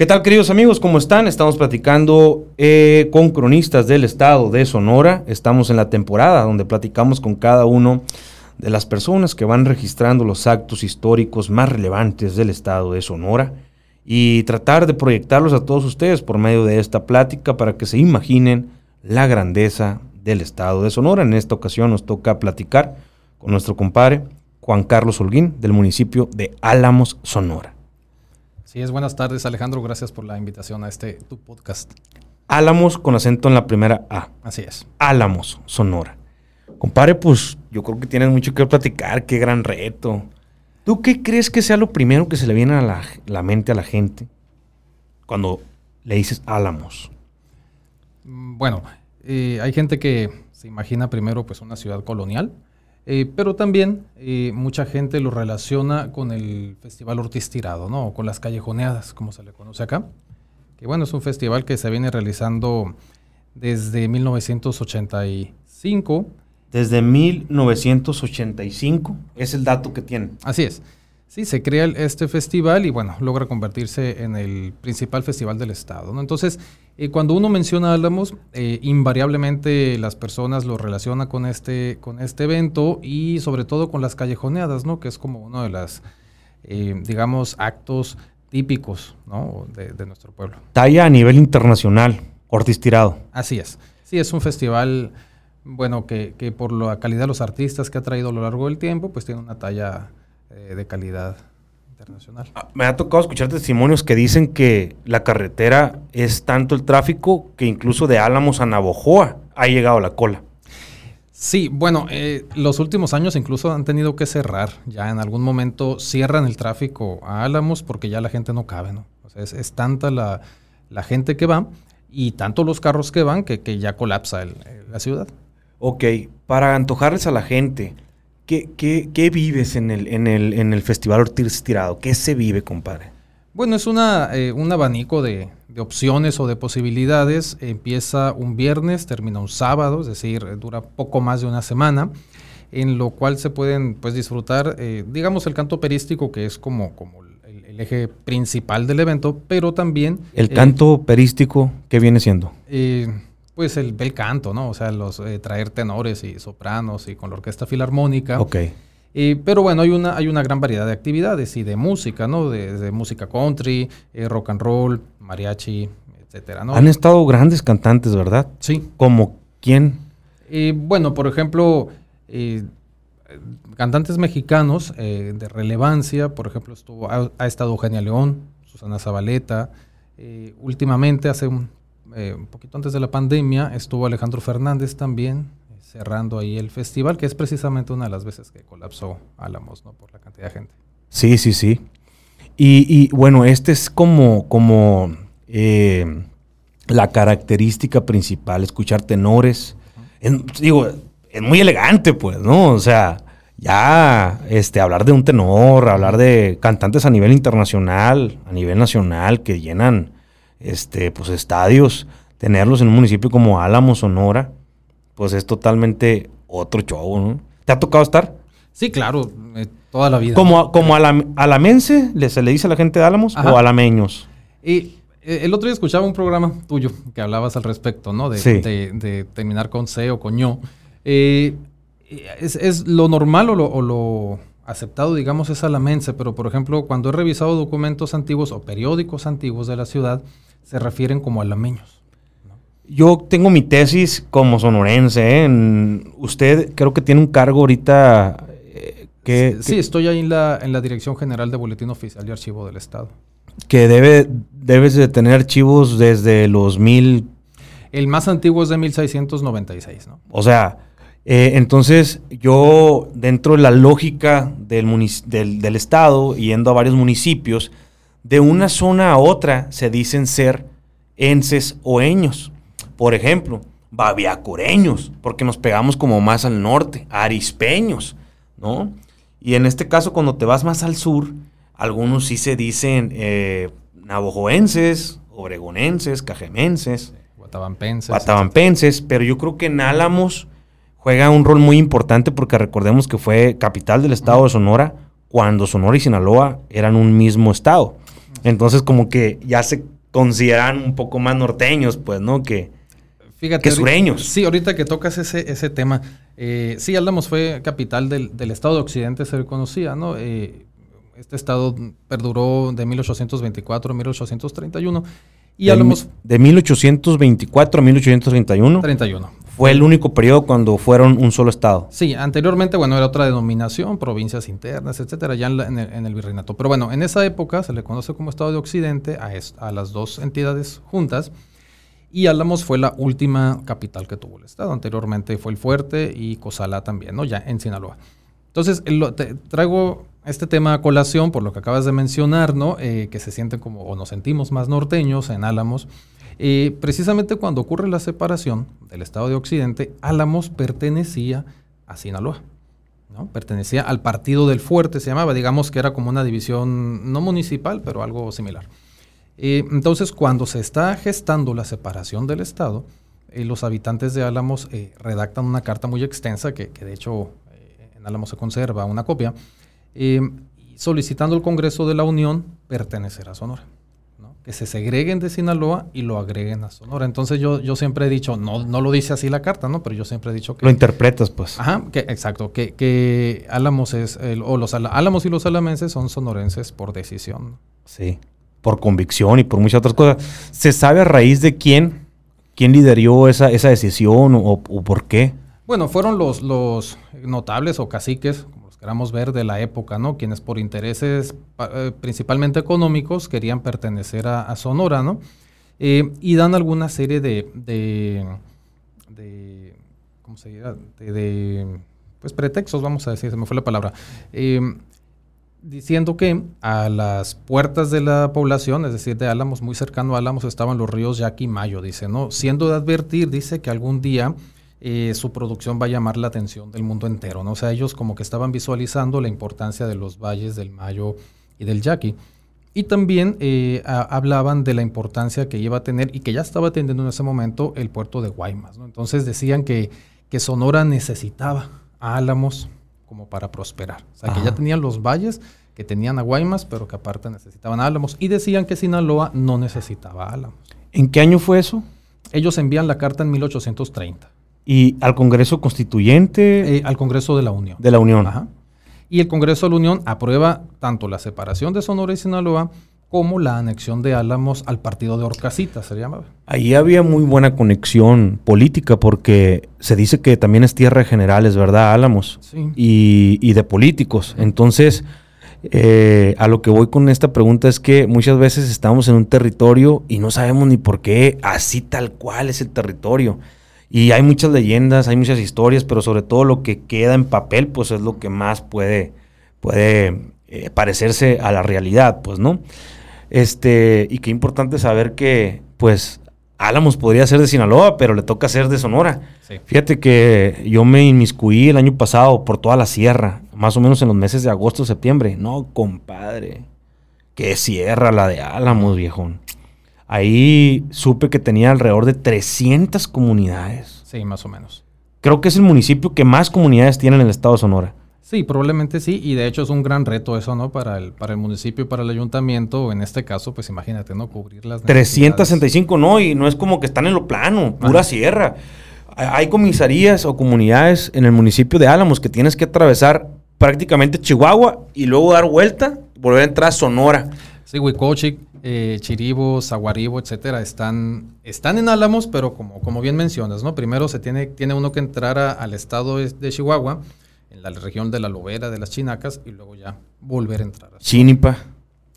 ¿Qué tal queridos amigos? ¿Cómo están? Estamos platicando eh, con cronistas del estado de Sonora. Estamos en la temporada donde platicamos con cada uno de las personas que van registrando los actos históricos más relevantes del estado de Sonora y tratar de proyectarlos a todos ustedes por medio de esta plática para que se imaginen la grandeza del estado de Sonora. En esta ocasión nos toca platicar con nuestro compadre Juan Carlos Holguín del municipio de Álamos, Sonora. Sí, es buenas tardes Alejandro, gracias por la invitación a este tu podcast. Álamos con acento en la primera A. Así es. Álamos, Sonora. Compadre, pues yo creo que tienes mucho que platicar, qué gran reto. ¿Tú qué crees que sea lo primero que se le viene a la, mente a la gente cuando le dices Álamos? Mm, bueno, eh, hay gente que se imagina primero pues una ciudad colonial, eh, pero también eh, mucha gente lo relaciona con el Festival Ortiz Tirado, ¿no? O con las callejoneadas, como se le conoce acá. Que bueno, es un festival que se viene realizando desde 1985. Desde 1985 es el dato que tiene. Así es. Sí, se crea este festival y bueno, logra convertirse en el principal festival del estado. ¿no? Entonces, eh, cuando uno menciona Álamos, eh, invariablemente las personas lo relacionan con este, con este evento y sobre todo con las callejoneadas, ¿no? que es como uno de los, eh, digamos, actos típicos ¿no? de, de, nuestro pueblo. Talla a nivel internacional, Ortiz Tirado. Así es. Sí, es un festival, bueno, que, que por la calidad de los artistas que ha traído a lo largo del tiempo, pues tiene una talla eh, de calidad internacional. Ah, me ha tocado escuchar testimonios que dicen que la carretera es tanto el tráfico que incluso de Álamos a Navojoa ha llegado la cola. Sí, bueno, eh, los últimos años incluso han tenido que cerrar. Ya en algún momento cierran el tráfico a Álamos porque ya la gente no cabe, ¿no? O sea, es, tanta la, gente que va y tanto los carros que van que, ya colapsa la ciudad. Ok, para antojarles a la gente, ¿Qué, vives en el, en, el, en el Festival Ortiz Tirado? ¿Qué se vive, compadre? Bueno, es una, eh, un abanico de, opciones o de posibilidades. Empieza un viernes, termina un sábado, es decir, dura poco más de una semana, en lo cual se pueden pues, disfrutar, eh, digamos, el canto perístico, que es como, como el, eje principal del evento, pero también... ¿El canto perístico qué viene siendo? Pues el bel canto, ¿no? O sea, los eh, traer tenores y sopranos y con la orquesta filarmónica. Ok. pero bueno, hay una, hay una gran variedad de actividades y de música, ¿no? De, música country, eh, rock and roll, mariachi, etcétera, ¿no? Han estado grandes cantantes, ¿verdad? Sí. ¿Como quién? bueno, por ejemplo, cantantes mexicanos de relevancia, por ejemplo, estuvo, ha, ha, estado Eugenia León, Susana Zabaleta, últimamente, hace un eh, un poquito antes de la pandemia, estuvo Alejandro Fernández también eh, cerrando ahí el festival, que es precisamente una de las veces que colapsó Álamos, ¿no? Por la cantidad de gente. Sí, sí, sí. Y, bueno, este es como, como eh, la característica principal, escuchar tenores. digo, es muy elegante, pues, ¿no? O sea, ya este, hablar de un tenor, hablar de cantantes a nivel internacional, a nivel nacional, que llenan este, pues estadios, tenerlos en un municipio como Álamo, Sonora, pues es totalmente otro show, ¿no? ¿Te ha tocado estar? Sí, claro, eh, toda la vida. ¿Como, como alamense se le dice a la gente de Álamos o alameños? Y eh, el otro día escuchaba un programa tuyo que hablabas al respecto, ¿no? De, terminar con C o con ño. Eh, es, lo normal o lo, aceptado, digamos, es alamense, pero por ejemplo, cuando he revisado documentos antiguos o periódicos antiguos de la ciudad, se refieren como alameños. Yo tengo mi tesis como sonorense. ¿eh? usted creo que tiene un cargo ahorita eh, que... Sí, estoy ahí en la, en la Dirección General de Boletín Oficial y Archivo del Estado. Que debe, debes de tener archivos desde los mil... El más antiguo es de 1696, ¿no? O sea, eh, entonces yo dentro de la lógica del, del, del Estado, yendo a varios municipios, de una zona a otra se dicen ser enses o eños. Por ejemplo, babiacoreños, porque nos pegamos como más al norte, arispeños, ¿no? Y en este caso, cuando te vas más al sur, algunos sí se dicen eh, navojoenses, obregonenses, cajemenses, guatabampenses. Guatabampenses, pero yo creo que en Álamos juega un rol muy importante porque recordemos que fue capital del estado de Sonora cuando Sonora y Sinaloa eran un mismo estado. Entonces como que ya se consideran un poco más norteños, pues, ¿no? Que, Fíjate, que sureños. Sí, ahorita que tocas ese, ese tema, eh, sí, Álamos fue capital del, estado de Occidente, se reconocía, ¿no? Eh, este estado perduró de 1824 a 1831. Y de, Álamos... De 1824 a 1831. 31. Fue el único periodo cuando fueron un solo estado. Sí, anteriormente, bueno, era otra denominación, provincias internas, etcétera, ya en, el, virreinato. Pero bueno, en esa época se le conoce como Estado de Occidente a, a las dos entidades juntas. Y Álamos fue la última capital que tuvo el Estado. Anteriormente fue el Fuerte y Cozalá también, ¿no? Ya en Sinaloa. Entonces, te traigo este tema a colación por lo que acabas de mencionar, ¿no? Eh, que se sienten como, o nos sentimos más norteños en Álamos. Eh, precisamente cuando ocurre la separación del Estado de Occidente, Álamos pertenecía a Sinaloa. ¿no? Pertenecía al Partido del Fuerte, se llamaba, digamos que era como una división no municipal, pero algo similar. Eh, entonces, cuando se está gestando la separación del Estado, eh, los habitantes de Álamos redactan una carta muy extensa, que, que de hecho en Álamos se conserva una copia, solicitando al Congreso de la Unión pertenecer a Sonora que se segreguen de Sinaloa y lo agreguen a Sonora. Entonces yo, yo siempre he dicho, no, no lo dice así la carta, ¿no? Pero yo siempre he dicho que... Lo interpretas, pues. Ajá, que, exacto, que, que Álamos es, o los Álamos y los alamenses son sonorenses por decisión. Sí, por convicción y por muchas otras cosas. ¿Se sabe a raíz de quién? ¿Quién lideró esa, esa decisión o, o por qué? Bueno, fueron los, los notables o caciques, queramos ver, de la época, ¿no? Quienes por intereses eh, principalmente económicos querían pertenecer a, Sonora, ¿no? Eh, y dan alguna serie de, de, ¿cómo se diría? De, pues pretextos, vamos a decir, se me fue la palabra. Eh, diciendo que a las puertas de la población, es decir, de Álamos, muy cercano a Álamos, estaban los ríos Yaqui y Mayo, dice, ¿no? Siendo de advertir, dice que algún día eh, su producción va a llamar la atención del mundo entero, ¿no? O sea, ellos como que estaban visualizando la importancia de los valles del Mayo y del Yaqui. Y también eh, hablaban de la importancia que iba a tener y que ya estaba teniendo en ese momento el puerto de Guaymas. ¿no? Entonces decían que, que, Sonora necesitaba a Álamos como para prosperar. O sea, que ya tenían los valles, que tenían a Guaymas, pero que aparte necesitaban a Álamos. Y decían que Sinaloa no necesitaba a Álamos. ¿En qué año fue eso? Ellos envían la carta en 1830. ¿Y al Congreso Constituyente? Eh, al Congreso de la Unión. De la Unión. Y el Congreso de la Unión aprueba tanto la separación de Sonora y Sinaloa como la anexión de Álamos al partido de Orcasitas, se llamaba. Ahí había muy buena conexión política porque se dice que también es tierra de generales, ¿verdad? Álamos. Sí. Y, de políticos. Entonces, eh, a lo que voy con esta pregunta es que muchas veces estamos en un territorio y no sabemos ni por qué así tal cual es el territorio. Y hay muchas leyendas, hay muchas historias, pero sobre todo lo que queda en papel, pues es lo que más puede, puede eh, parecerse a la realidad, pues, ¿no? Este, y qué importante saber que, pues, Álamos podría ser de Sinaloa, pero le toca ser de Sonora. Fíjate que yo me inmiscuí el año pasado por toda la sierra, más o menos en los meses de agosto, septiembre. No, compadre, qué sierra la de Álamos, viejón. Ahí supe que tenía alrededor de 300 comunidades. Sí, más o menos. Creo que es el municipio que más comunidades tiene en el estado de Sonora. Sí, probablemente sí, y de hecho es un gran reto eso, ¿no? Para el, para el municipio y para el ayuntamiento, en este caso, pues imagínate, ¿no? Cubrir las 365, no, y no es como que están en lo plano, pura sierra. Hay comisarías o comunidades en el municipio de Álamos que tienes que atravesar prácticamente Chihuahua y luego dar vuelta, volver a entrar a Sonora. Sí, Huicochic, eh, Chiribo, Zaguaribo, etcétera, están, están en Álamos, pero como, como bien mencionas, ¿no? Primero se tiene, tiene uno que entrar al estado de Chihuahua, en la región de la Lobera, de las Chinacas, y luego ya volver a entrar. A Chinipa.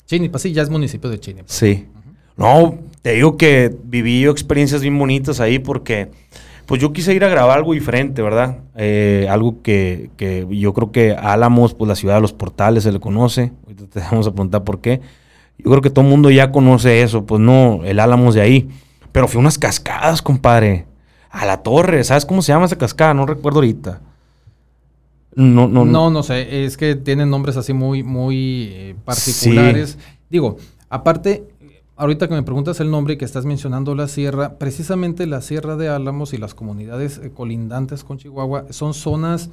Chinipa, sí, ya es municipio de Chinipa. Sí. No, te digo que viví yo experiencias bien bonitas ahí porque pues yo quise ir a grabar algo diferente, ¿verdad? Eh, algo que, que, yo creo que Álamos, pues la ciudad de los portales se le conoce. Ahorita te vamos a preguntar por qué. Yo creo que todo el mundo ya conoce eso, pues no, el Álamos de ahí. Pero fue unas cascadas, compadre. A la torre, ¿sabes cómo se llama esa cascada? No recuerdo ahorita. No, no, no. No, sé, es que tienen nombres así muy, muy eh, particulares. Digo, aparte, ahorita que me preguntas el nombre y que estás mencionando la sierra, precisamente la sierra de Álamos y las comunidades eh, colindantes con Chihuahua son zonas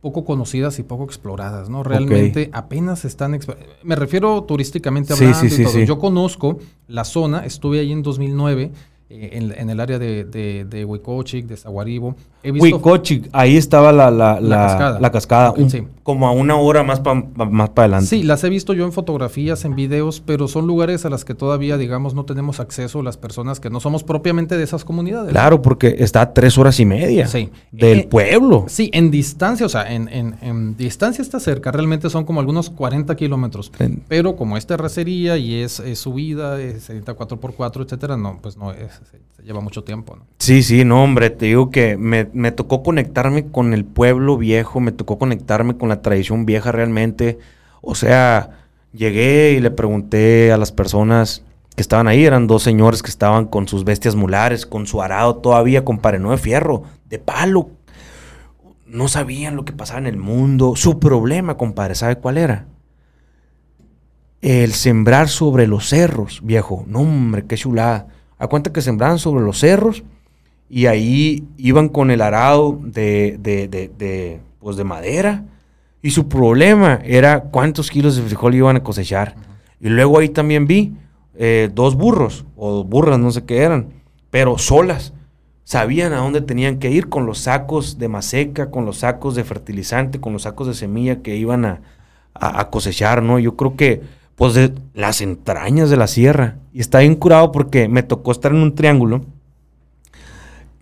poco conocidas y poco exploradas, ¿no? Realmente apenas están... Me refiero turísticamente hablando y todo. Yo conozco la zona, estuve ahí en 2009 eh, en, el área de, de, de Huicochic, de Zaguaribo. Huicochic, ahí estaba la, la, la, cascada, como a una hora más para más adelante. Sí, las he visto yo en fotografías, en videos, pero son lugares a las que todavía, digamos, no tenemos acceso las personas que no somos propiamente de esas comunidades. Claro, porque está a tres horas y media del eh, pueblo. Sí, en distancia, o sea, en, en, distancia está cerca, realmente son como algunos 40 kilómetros, pero como es terracería y es, subida, es 4x4, etcétera, no, pues no es se, lleva mucho tiempo, ¿no? Sí, sí, no, hombre, te digo que me, tocó conectarme con el pueblo viejo, me tocó conectarme con la tradición vieja realmente. O sea, llegué y le pregunté a las personas que estaban ahí, eran dos señores que estaban con sus bestias mulares, con su arado todavía, compadre, no de fierro, de palo. No sabían lo que pasaba en el mundo. Su problema, compadre, ¿sabe cuál era? El sembrar sobre los cerros, viejo. No, hombre, qué chulada a cuenta que sembraban sobre los cerros y ahí iban con el arado de, de, de, pues de madera. Y su problema era cuántos kilos de frijol iban a cosechar. Y luego ahí también vi eh, dos burros, o burras, no sé qué eran, pero solas. Sabían a dónde tenían que ir con los sacos de maseca, con los sacos de fertilizante, con los sacos de semilla que iban a, a cosechar, ¿no? Yo creo que pues de las entrañas de la sierra. Y está bien curado porque me tocó estar en un triángulo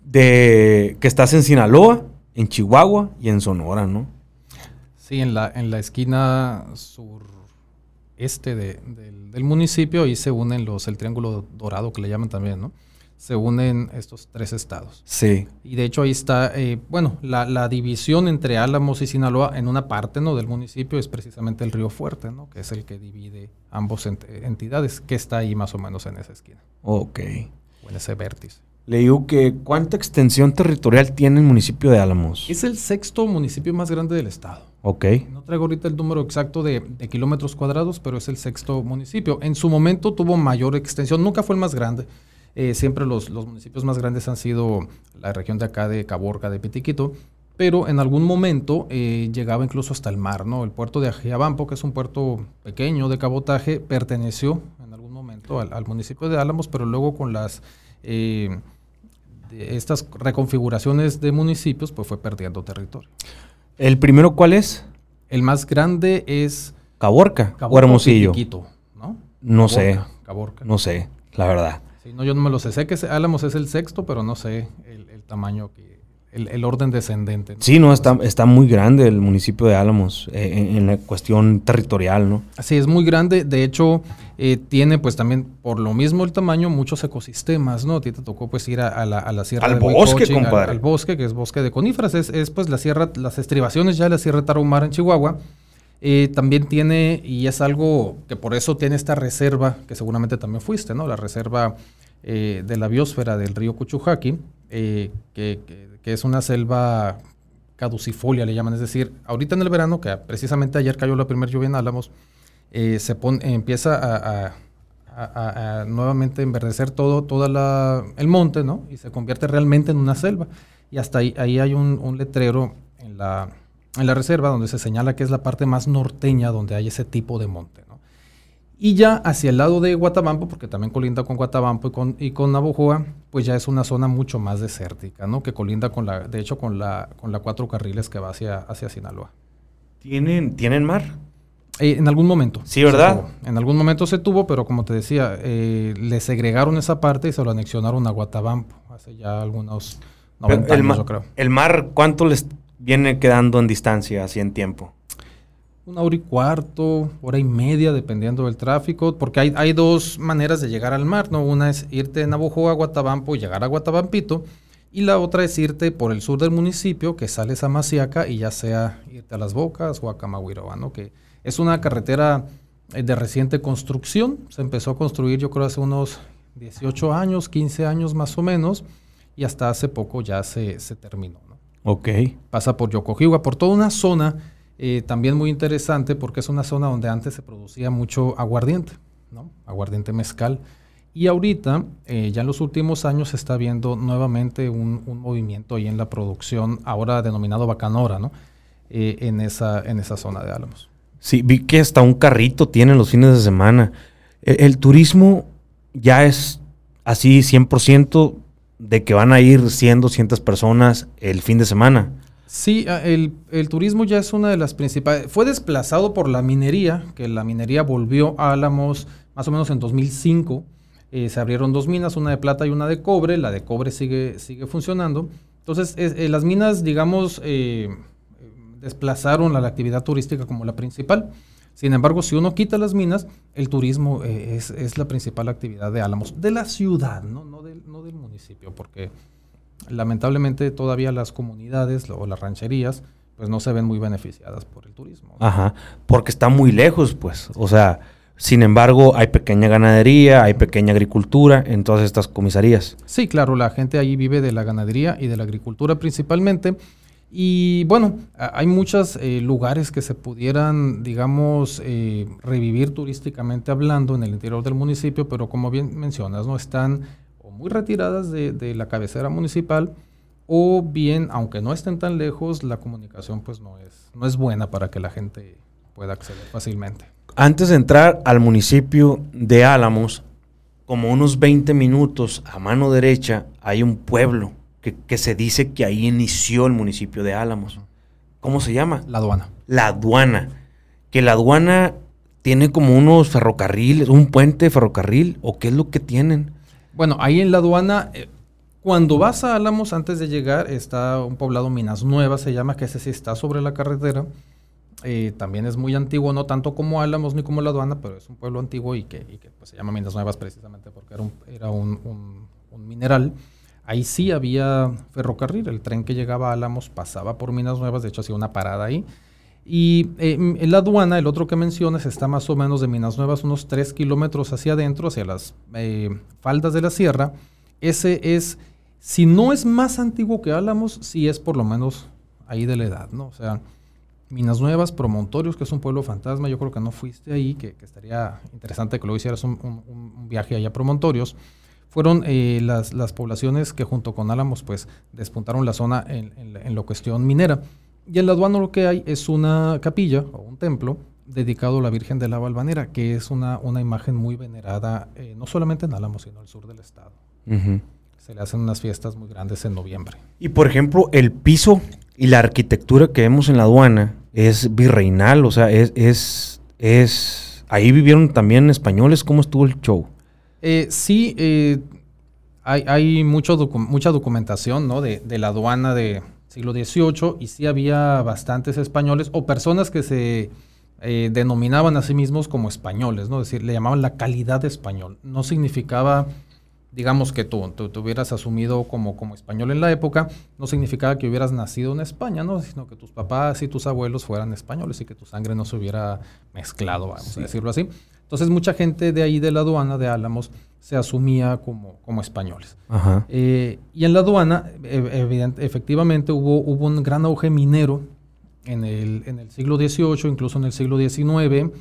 de que estás en Sinaloa, en Chihuahua y en Sonora, ¿no? Sí, en la, en la esquina sureste de, del, municipio, ahí se unen los, el triángulo dorado que le llaman también, ¿no? Se unen estos tres estados. Sí. Y de hecho ahí está, eh, bueno, la, división entre Álamos y Sinaloa en una parte ¿no? del municipio es precisamente el río Fuerte, ¿no? que es el que divide ambos entidades, que está ahí más o menos en esa esquina. Ok. O en ese vértice. Le digo que ¿cuánta extensión territorial tiene el municipio de Álamos? Es el sexto municipio más grande del estado. Ok. No traigo ahorita el número exacto de, de kilómetros cuadrados, pero es el sexto municipio. En su momento tuvo mayor extensión, nunca fue el más grande eh, siempre los, municipios más grandes han sido la región de acá de Caborca, de Pitiquito, pero en algún momento eh, llegaba incluso hasta el mar, ¿no? El puerto de Ajiabampo, que es un puerto pequeño de cabotaje, perteneció en algún momento al, municipio de Álamos, pero luego con las eh, estas reconfiguraciones de municipios, pues fue perdiendo territorio. ¿El primero cuál es? El más grande es Caborca, o Hermosillo. ¿no? No sé. Caborca. No sé, la verdad no, yo no me lo sé. Sé que Álamos es el sexto, pero no sé el, tamaño, que, el, orden descendente. Sí, no, está, está muy grande el municipio de Álamos eh, en, la cuestión territorial, ¿no? Sí, es muy grande. De hecho, eh, tiene pues también, por lo mismo el tamaño, muchos ecosistemas, ¿no? A ti te tocó pues ir a, la, a la sierra al bosque, compadre. Al, bosque, que es bosque de coníferas. Es, es pues la sierra, las estribaciones ya de la sierra Tarahumara en Chihuahua. Eh, también tiene, y es algo que por eso tiene esta reserva, que seguramente también fuiste, ¿no? La reserva eh, de la biosfera del río Cuchujaqui, eh, que, es una selva caducifolia, le llaman. Es decir, ahorita en el verano, que precisamente ayer cayó la primera lluvia en Álamos, eh, se empieza a, nuevamente enverdecer todo, toda el monte, ¿no? Y se convierte realmente en una selva. Y hasta ahí, ahí hay un, un letrero en la, en la reserva donde se señala que es la parte más norteña donde hay ese tipo de monte. Y ya hacia el lado de Guatabampo, porque también colinda con Guatabampo y con, y con Navojoa, pues ya es una zona mucho más desértica, ¿no? Que colinda con la, de hecho, con la, con la cuatro carriles que va hacia, hacia Sinaloa. ¿Tienen, ¿tienen mar? Eh, en algún momento. Sí, ¿verdad? En algún momento se tuvo, pero como te decía, eh, le segregaron esa parte y se lo anexionaron a Guatabampo hace ya algunos 90 años, yo creo. ¿El mar cuánto les viene quedando en distancia, así en tiempo? Una hora y cuarto, hora y media, dependiendo del tráfico, porque hay, hay dos maneras de llegar al mar, ¿no? Una es irte de Navojoa a Guatabampo y llegar a Guatabampito, y la otra es irte por el sur del municipio, que sales a Maciaca y ya sea irte a Las Bocas o a Camagüiroa, ¿no? Que es una carretera eh, de reciente construcción, se empezó a construir yo creo hace unos 18 años, 15 años más o menos, y hasta hace poco ya se, se terminó, ¿no? Ok. Pasa por Yocojiwa, por toda una zona eh, también muy interesante porque es una zona donde antes se producía mucho aguardiente, ¿no? aguardiente mezcal. Y ahorita, eh, ya en los últimos años, se está viendo nuevamente un, movimiento ahí en la producción, ahora denominado bacanora, ¿no? eh, en, esa, en esa zona de Álamos. Sí, vi que hasta un carrito tienen los fines de semana. El, el turismo ya es así 100% de que van a ir 100, 200 personas el fin de semana. Sí, el, el, turismo ya es una de las principales. Fue desplazado por la minería, que la minería volvió a Álamos más o menos en 2005. Eh, se abrieron dos minas, una de plata y una de cobre. La de cobre sigue, sigue funcionando. Entonces, eh, las minas, digamos, eh, desplazaron la actividad turística como la principal. Sin embargo, si uno quita las minas, el turismo es, es, la principal actividad de Álamos, de la ciudad, no, no, del, no del municipio, porque lamentablemente todavía las comunidades o las rancherías pues no se ven muy beneficiadas por el turismo. Ajá, porque está muy lejos, pues. O sea, sin embargo, hay pequeña ganadería, hay pequeña agricultura en todas estas comisarías. Sí, claro, la gente allí vive de la ganadería y de la agricultura principalmente. Y bueno, hay muchos eh, lugares que se pudieran, digamos, eh, revivir turísticamente hablando en el interior del municipio, pero como bien mencionas, no están muy retiradas de, la cabecera municipal o bien, aunque no estén tan lejos, la comunicación pues no es, no es buena para que la gente pueda acceder fácilmente. Antes de entrar al municipio de Álamos, como unos 20 minutos a mano derecha, hay un pueblo que, que, se dice que ahí inició el municipio de Álamos. ¿Cómo se llama? La aduana. La aduana. Que la aduana tiene como unos ferrocarriles, un puente de ferrocarril, o qué es lo que tienen. Bueno, ahí en la aduana, eh, cuando vas a Álamos, antes de llegar, está un poblado Minas Nuevas, se llama, que ese sí está sobre la carretera. Eh, también es muy antiguo, no tanto como Álamos ni como la aduana, pero es un pueblo antiguo y que, pues, se llama Minas Nuevas precisamente porque era, un, un, mineral. Ahí sí había ferrocarril, el tren que llegaba a Álamos pasaba por Minas Nuevas, de hecho hacía una parada ahí. Y eh, en la aduana, el otro que mencionas, está más o menos de Minas Nuevas, unos 3 kilómetros hacia adentro, hacia las eh, faldas de la sierra. Ese es, si no es más antiguo que Álamos, sí es por lo menos ahí de la edad, ¿no? O sea, Minas Nuevas, Promontorios, que es un pueblo fantasma, yo creo que no fuiste ahí, que, estaría interesante que luego hicieras un, viaje allá a Promontorios. Fueron eh, las, las, poblaciones que junto con Álamos, pues, despuntaron la zona en, en, en la cuestión minera. Y en la aduana lo que hay es una capilla o un templo dedicado a la Virgen de la Valvanera, que es una, una imagen muy venerada, eh, no solamente en Álamo, sino en el sur del estado. Se le hacen unas fiestas muy grandes en noviembre. Y por ejemplo, el piso y la arquitectura que vemos en la aduana es virreinal, o sea, es, es, es ahí vivieron también españoles, ¿cómo estuvo el show? Eh, sí, eh, hay, hay mucho mucha documentación ¿no? de, de la aduana de, siglo XVIII, y sí había bastantes españoles o personas que se eh, denominaban a sí mismos como españoles, ¿no? Es decir, le llamaban la calidad de español. No significaba, digamos que tú, tú te hubieras asumido como, como español en la época, no significaba que hubieras nacido en España, ¿no? Sino que tus papás y tus abuelos fueran españoles y que tu sangre no se hubiera mezclado, vamos a decirlo así. Entonces mucha gente de ahí de la aduana de Álamos se asumía como, como españoles. Eh, y en la aduana, efectivamente, hubo, hubo un gran auge minero en el, en el siglo XVIII, incluso en el siglo XIX,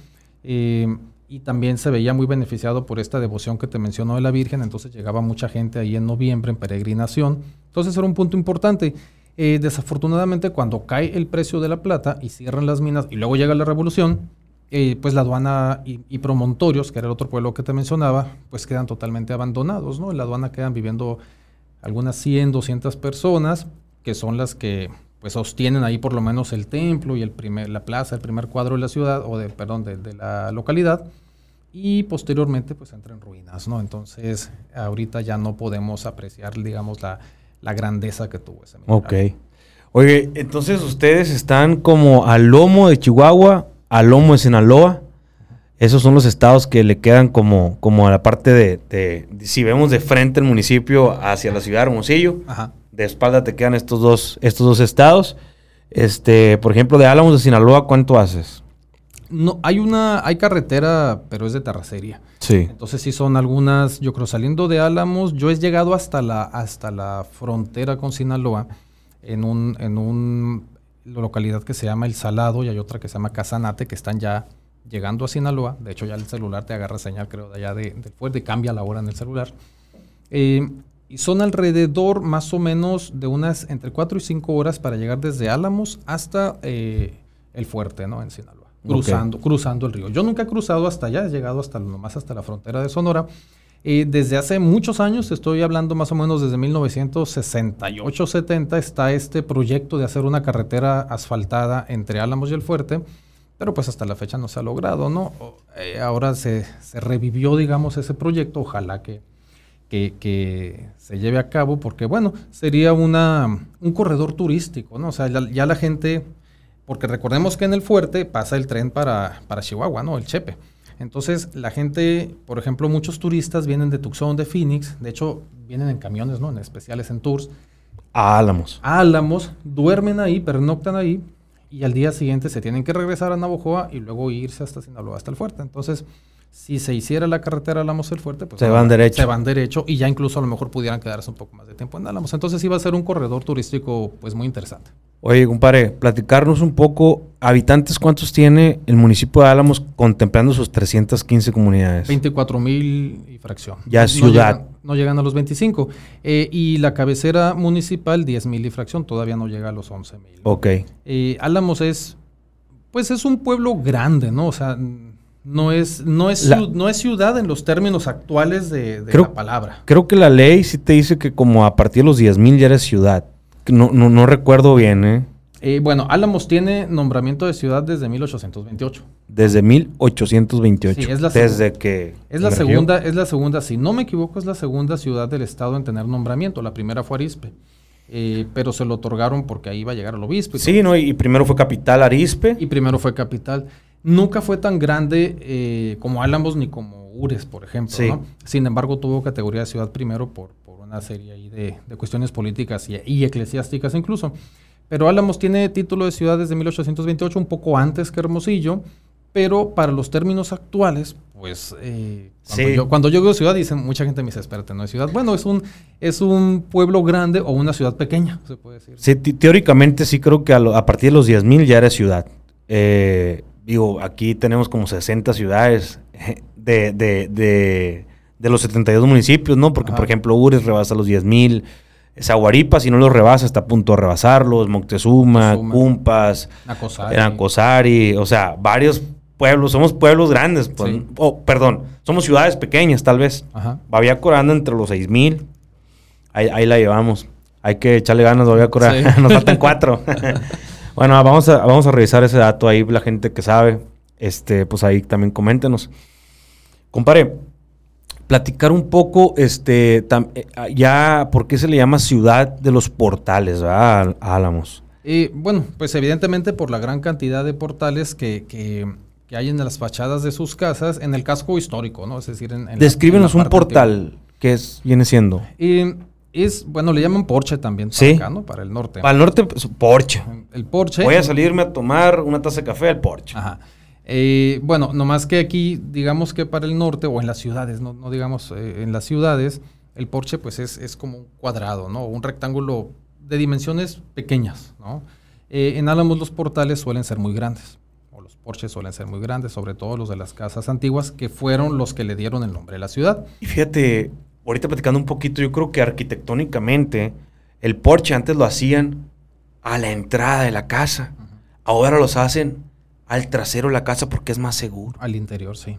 eh, y también se veía muy beneficiado por esta devoción que te mencionó de la Virgen, entonces llegaba mucha gente ahí en noviembre en peregrinación. Entonces era un punto importante. Eh, desafortunadamente, cuando cae el precio de la plata y cierran las minas y luego llega la revolución, eh, pues la aduana y, Promontorios, que era el otro pueblo que te mencionaba, pues quedan totalmente abandonados, ¿no? En la aduana quedan viviendo algunas 100, 200 personas, que son las que pues sostienen ahí por lo menos el templo y el primer, la plaza, el primer cuadro de la ciudad, o de, perdón, de, la localidad, y posteriormente pues entra en ruinas, ¿no? Entonces ahorita ya no podemos apreciar, digamos, la, la grandeza que tuvo ese mineral. Ok. Oye, entonces ustedes están como al lomo de Chihuahua a Lomo de Sinaloa. Esos son los estados que le quedan como, como a la parte de, si vemos de frente el municipio hacia la ciudad de Hermosillo, de espalda te quedan estos dos, estos dos estados. Este, por ejemplo, de Álamos de Sinaloa, ¿cuánto haces? No, hay una, hay carretera, pero es de terracería. Sí. Entonces sí son algunas, yo creo, saliendo de Álamos, yo he llegado hasta la, hasta la frontera con Sinaloa en un, en un la localidad que se llama El Salado y hay otra que se llama Casanate, que están ya llegando a Sinaloa. De hecho, ya el celular te agarra señal, creo, de allá de, del fuerte cambia la hora en el celular. Eh, y son alrededor más o menos de unas entre 4 y 5 horas para llegar desde Álamos hasta eh, el fuerte, ¿no? En Sinaloa. Cruzando, cruzando el río. Yo nunca he cruzado hasta allá, he llegado hasta nomás hasta la frontera de Sonora. Desde hace muchos años, estoy hablando más o menos desde 1968-70, está este proyecto de hacer una carretera asfaltada entre Álamos y el Fuerte, pero pues hasta la fecha no se ha logrado, ¿no? Eh, ahora se, revivió, digamos, ese proyecto, ojalá que, que, se lleve a cabo, porque bueno, sería una, un corredor turístico, ¿no? O sea, ya, la gente, porque recordemos que en el fuerte pasa el tren para, para Chihuahua, ¿no? El Chepe. Entonces, la gente, por ejemplo, muchos turistas vienen de Tucson, de Phoenix, de hecho, vienen en camiones, ¿no? En especiales en tours. A Álamos. A Álamos, duermen ahí, pernoctan ahí, y al día siguiente se tienen que regresar a Navojoa y luego irse hasta Sinaloa, hasta el fuerte. Entonces, si se hiciera la carretera Álamos el Fuerte, pues se van derecho. Se van derecho y ya incluso a lo mejor pudieran quedarse un poco más de tiempo en Álamos. Entonces iba a ser un corredor turístico pues muy interesante. Oye, compadre, platicarnos un poco, habitantes, ¿cuántos tiene el municipio de Álamos contemplando sus 315 comunidades? 24 mil y fracción. Ya ciudad. No llegan, a los 25. Eh, y la cabecera municipal, 10 mil y fracción, todavía no llega a los 11 mil. Ok. Eh, Álamos es, pues es un pueblo grande, ¿no? O sea, no es, no es, no es ciudad en los términos actuales de, la palabra. Creo que la ley sí te dice que como a partir de los 10 mil ya eres ciudad. No, no, no recuerdo bien, ¿eh? ¿eh? Bueno, Álamos tiene nombramiento de ciudad desde 1828. Desde 1828. Sí, es la desde que es la segunda, es la segunda, si no me equivoco, es la segunda ciudad del estado en tener nombramiento. La primera fue Arispe. Eh, pero se lo otorgaron porque ahí iba a llegar el obispo. sí, no, y primero fue capital Arispe. Y primero fue capital nunca fue tan grande eh, como Álamos ni como Ures, por ejemplo. Sin embargo, tuvo categoría de ciudad primero por, por una serie ahí de, cuestiones políticas y, eclesiásticas incluso. Pero Álamos tiene título de ciudad desde 1828, un poco antes que Hermosillo, pero para los términos actuales, pues eh, cuando, yo, cuando, yo, digo ciudad, dicen mucha gente me dice, espérate, no es ciudad. Bueno, es un, es un pueblo grande o una ciudad pequeña, se puede decir. Sí, teóricamente sí creo que a, a partir de los 10.000 ya era ciudad. Eh, digo, aquí tenemos como 60 ciudades de, de, de, de los 72 municipios, ¿no? Porque, por ejemplo, Ures rebasa los 10 mil. Zaguaripa, si no los rebasa, está a punto de rebasarlos. Moctezuma, Cumpas, Nacosari. o sea, varios pueblos. Somos pueblos grandes. Pues, oh, perdón, somos ciudades pequeñas, tal vez. Ajá. Baviácora entre los 6 mil. Ahí, ahí, la llevamos. Hay que echarle ganas, Baviácora. Nos faltan cuatro. Bueno, vamos a, vamos a revisar ese dato ahí, la gente que sabe. Este, pues ahí también coméntenos. Compare, platicar un poco, este, eh, ya, ¿por qué se le llama ciudad de los portales, ¿verdad? Álamos. Y bueno, pues evidentemente por la gran cantidad de portales que, que, hay en las fachadas de sus casas, en el casco histórico, ¿no? Es decir, en, Descríbenos un portal, que es, viene siendo. Y es, bueno, le llaman Porsche también para acá, ¿no? Para el norte. Para el norte, pues, Porsche. El Porsche. Voy a salirme a tomar una taza de café al Porsche. Ajá. Eh, bueno, nomás que aquí, digamos que para el norte, o en las ciudades, no, no digamos eh, en las ciudades, el Porsche pues es, es, como un cuadrado, ¿no? Un rectángulo de dimensiones pequeñas, ¿no? Eh, en Álamos los portales suelen ser muy grandes, o los Porsches suelen ser muy grandes, sobre todo los de las casas antiguas, que fueron los que le dieron el nombre a la ciudad. Y fíjate, ahorita platicando un poquito, yo creo que arquitectónicamente el porche antes lo hacían a la entrada de la casa. Ahora los hacen al trasero de la casa porque es más seguro. Al interior, sí.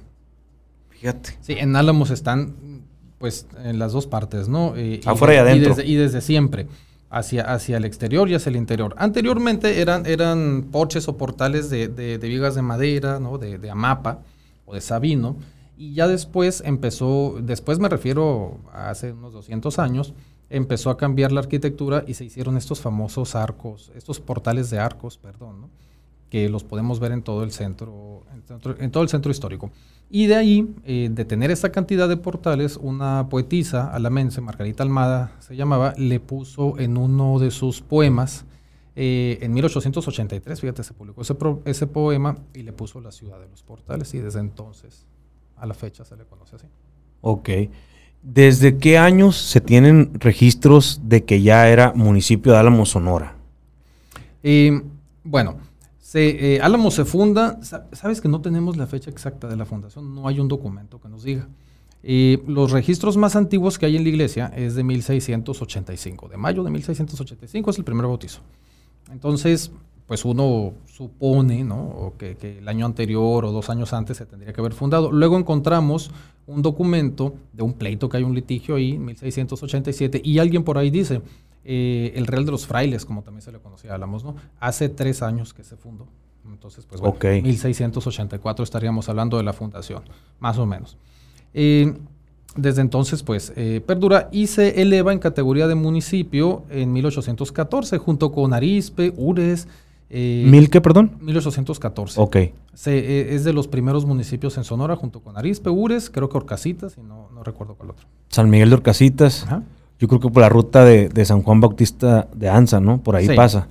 Fíjate. Sí, en Álamos están, pues, en las dos partes, ¿no? Eh, Afuera y, adentro. Y desde, siempre, hacia, hacia el exterior y hacia el interior. Anteriormente eran, eran porches o portales de, de, vigas de madera, ¿no? De, de amapa o de sabino y ya después empezó, después me refiero a hace unos 200 años, empezó a cambiar la arquitectura y se hicieron estos famosos arcos, estos portales de arcos, perdón, que los podemos ver en todo el centro, en, todo el centro histórico. Y de ahí, eh, de tener esta cantidad de portales, una poetisa alamense, Margarita Almada se llamaba, le puso en uno de sus poemas, eh, en 1883, fíjate, se publicó ese, ese poema y le puso la ciudad de los portales y desde entonces a la fecha se le conoce así. Ok. ¿Desde qué años se tienen registros de que ya era municipio de Álamo, Sonora? bueno, se, eh, Álamo se funda, sabes que no tenemos la fecha exacta de la fundación, no hay un documento que nos diga. Y los registros más antiguos que hay en la iglesia es de 1685, de mayo de 1685 es el primer bautizo. Entonces, pues uno supone ¿no? que, que, el año anterior o dos años antes se tendría que haber fundado. Luego encontramos un documento de un pleito que hay un litigio ahí, 1687, y alguien por ahí dice, eh, el Real de los Frailes, como también se le conocía a Álamos, ¿no? hace tres años que se fundó. Entonces, pues bueno, 1684 estaríamos hablando de la fundación, más o menos. Eh, desde entonces, pues, eh, perdura y se eleva en categoría de municipio en 1814, junto con Arispe, Ures, eh, ¿Mil qué, perdón? 1814. Ok. Se, eh, es de los primeros municipios en Sonora, junto con Arispe, Ures, creo que Orcasitas, y no, no recuerdo cuál otro. San Miguel de Orcasitas. Yo creo que por la ruta de, de, San Juan Bautista de Anza, ¿no? Por ahí pasa.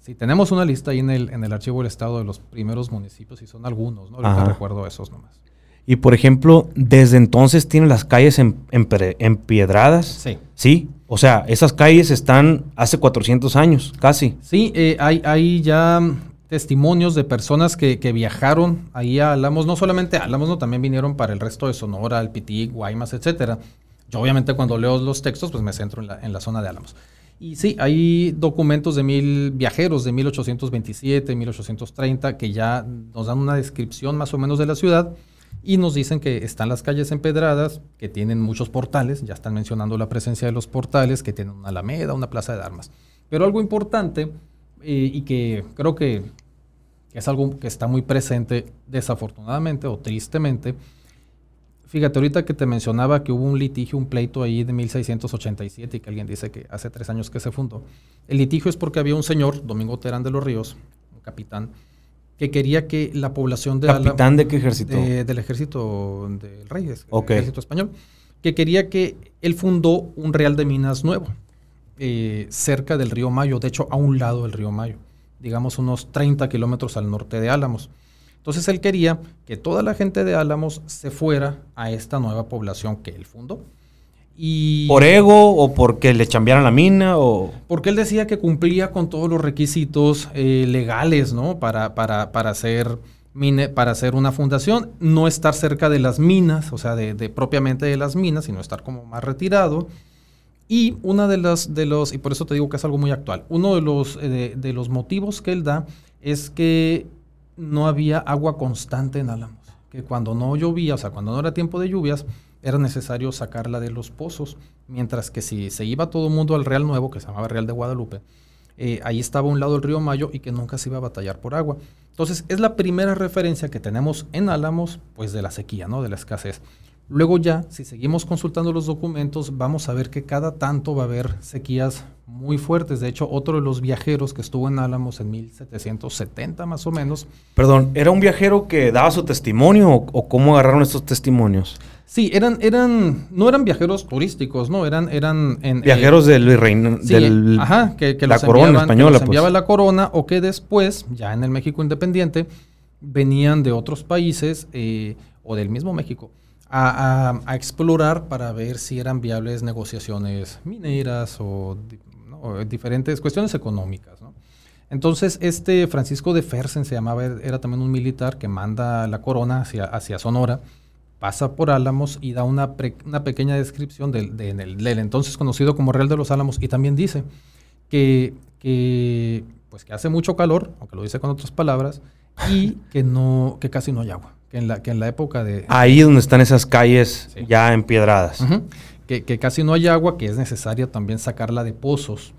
Sí, tenemos una lista ahí en el, en el archivo del Estado de los primeros municipios, y son algunos, ¿no? Ahorita recuerdo esos nomás. Y por ejemplo, desde entonces tienen las calles en, empiedradas. Sí. Sí. O sea, esas calles están hace 400 años, casi. Sí, eh, hay, ya testimonios de personas que, viajaron ahí a Álamos, no solamente a no, también vinieron para el resto de Sonora, Alpitic, Guaymas, etcétera. Yo obviamente cuando leo los textos, pues me centro en la, en la zona de Álamos. Y sí, hay documentos de mil viajeros de 1827, 1830, que ya nos dan una descripción más o menos de la ciudad y nos dicen que están las calles empedradas, que tienen muchos portales, ya están mencionando la presencia de los portales, que tienen una alameda, una plaza de armas. Pero algo importante eh, y que creo que es algo que está muy presente desafortunadamente o tristemente, Fíjate, ahorita que te mencionaba que hubo un litigio, un pleito ahí de 1687 y que alguien dice que hace tres años que se fundó. El litigio es porque había un señor, Domingo Terán de los Ríos, un capitán, que quería que la población de ¿Capitán de qué ejército? del ejército del rey, el ejército español, que quería que él fundó un real de minas nuevo, eh, cerca del río Mayo, de hecho a un lado del río Mayo, digamos unos 30 kilómetros al norte de Álamos. Entonces él quería que toda la gente de Álamos se fuera a esta nueva población que él fundó. ¿Por ego o porque le chambearan la mina? O... Porque él decía que cumplía con todos los requisitos eh, legales, ¿no? Para, para, para, hacer mine, para hacer una fundación, no estar cerca de las minas, o sea, de, propiamente de las minas, sino estar como más retirado. Y una de las, de los, y por eso te digo que es algo muy actual, uno de los, eh, de los motivos que él da es que no había agua constante en Álamos, que cuando no llovía, o sea, cuando no era tiempo de lluvias, era necesario sacarla de los pozos, mientras que si se iba todo el mundo al Real Nuevo, que se llamaba Real de Guadalupe, eh, ahí estaba a un lado el río Mayo y que nunca se iba a batallar por agua. Entonces es la primera referencia que tenemos en Álamos, pues de la sequía, ¿no? De la escasez. Luego ya, si seguimos consultando los documentos, vamos a ver que cada tanto va a haber sequías muy fuertes. De hecho, otro de los viajeros que estuvo en Álamos en 1770 más o menos. Perdón, ¿era un viajero que daba su testimonio o, cómo agarraron estos testimonios? Sí, eran, eran, no eran viajeros turísticos, no, eran, eran en, viajeros del reino, del, ajá, que, la corona española, que enviaba pues. la corona o que después, ya en el México independiente, venían de otros países eh, o del mismo México a, explorar para ver si eran viables negociaciones mineras o, diferentes cuestiones económicas. Entonces, este Francisco de Fersen se llamaba, era también un militar que manda la corona hacia, hacia Sonora, pasa por Álamos y da una, una pequeña descripción del, del, entonces conocido como Real de los Álamos y también dice que, que, pues que hace mucho calor, aunque lo dice con otras palabras, y que, no, que casi no hay agua que en la, que en la época de... Ahí donde están esas calles ya empiedradas. que, que, casi no hay agua, que es necesaria también sacarla de pozos.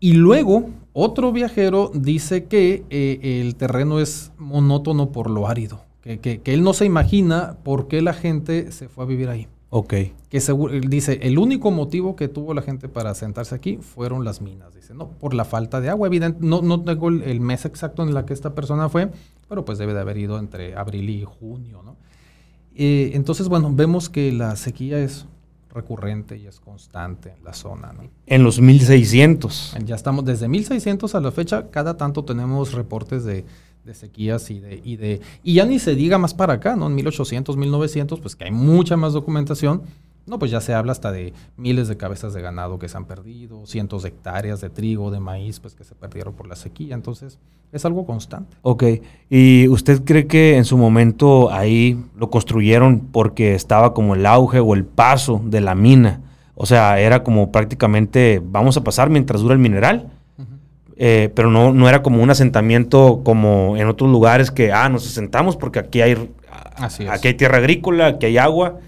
Y luego, otro viajero dice que eh, el terreno es monótono por lo árido, que, que, que, él no se imagina por qué la gente se fue a vivir ahí. Ok. Que dice, el único motivo que tuvo la gente para sentarse aquí fueron las minas. Dice, no, por la falta de agua. Evidente, no, no tengo el, mes exacto en la que esta persona fue, pero pues debe de haber ido entre abril y junio, ¿no? Eh, entonces, bueno, vemos que la sequía es recurrente y es constante en la zona, ¿no? En los 1600. Ya estamos, desde 1600 a la fecha, cada tanto tenemos reportes de de sequías y de, y de... Y ya ni se diga más para acá, ¿no? En 1800, 1900, pues que hay mucha más documentación, No, pues ya se habla hasta de miles de cabezas de ganado que se han perdido, cientos de hectáreas de trigo, de maíz, pues que se perdieron por la sequía. Entonces, es algo constante. Ok. ¿Y usted cree que en su momento ahí lo construyeron porque estaba como el auge o el paso de la mina? O sea, era como prácticamente vamos a pasar mientras dura el mineral. Eh, pero no, no era como un asentamiento como en otros lugares que, ah, nos asentamos porque aquí hay, aquí hay tierra agrícola, aquí hay agua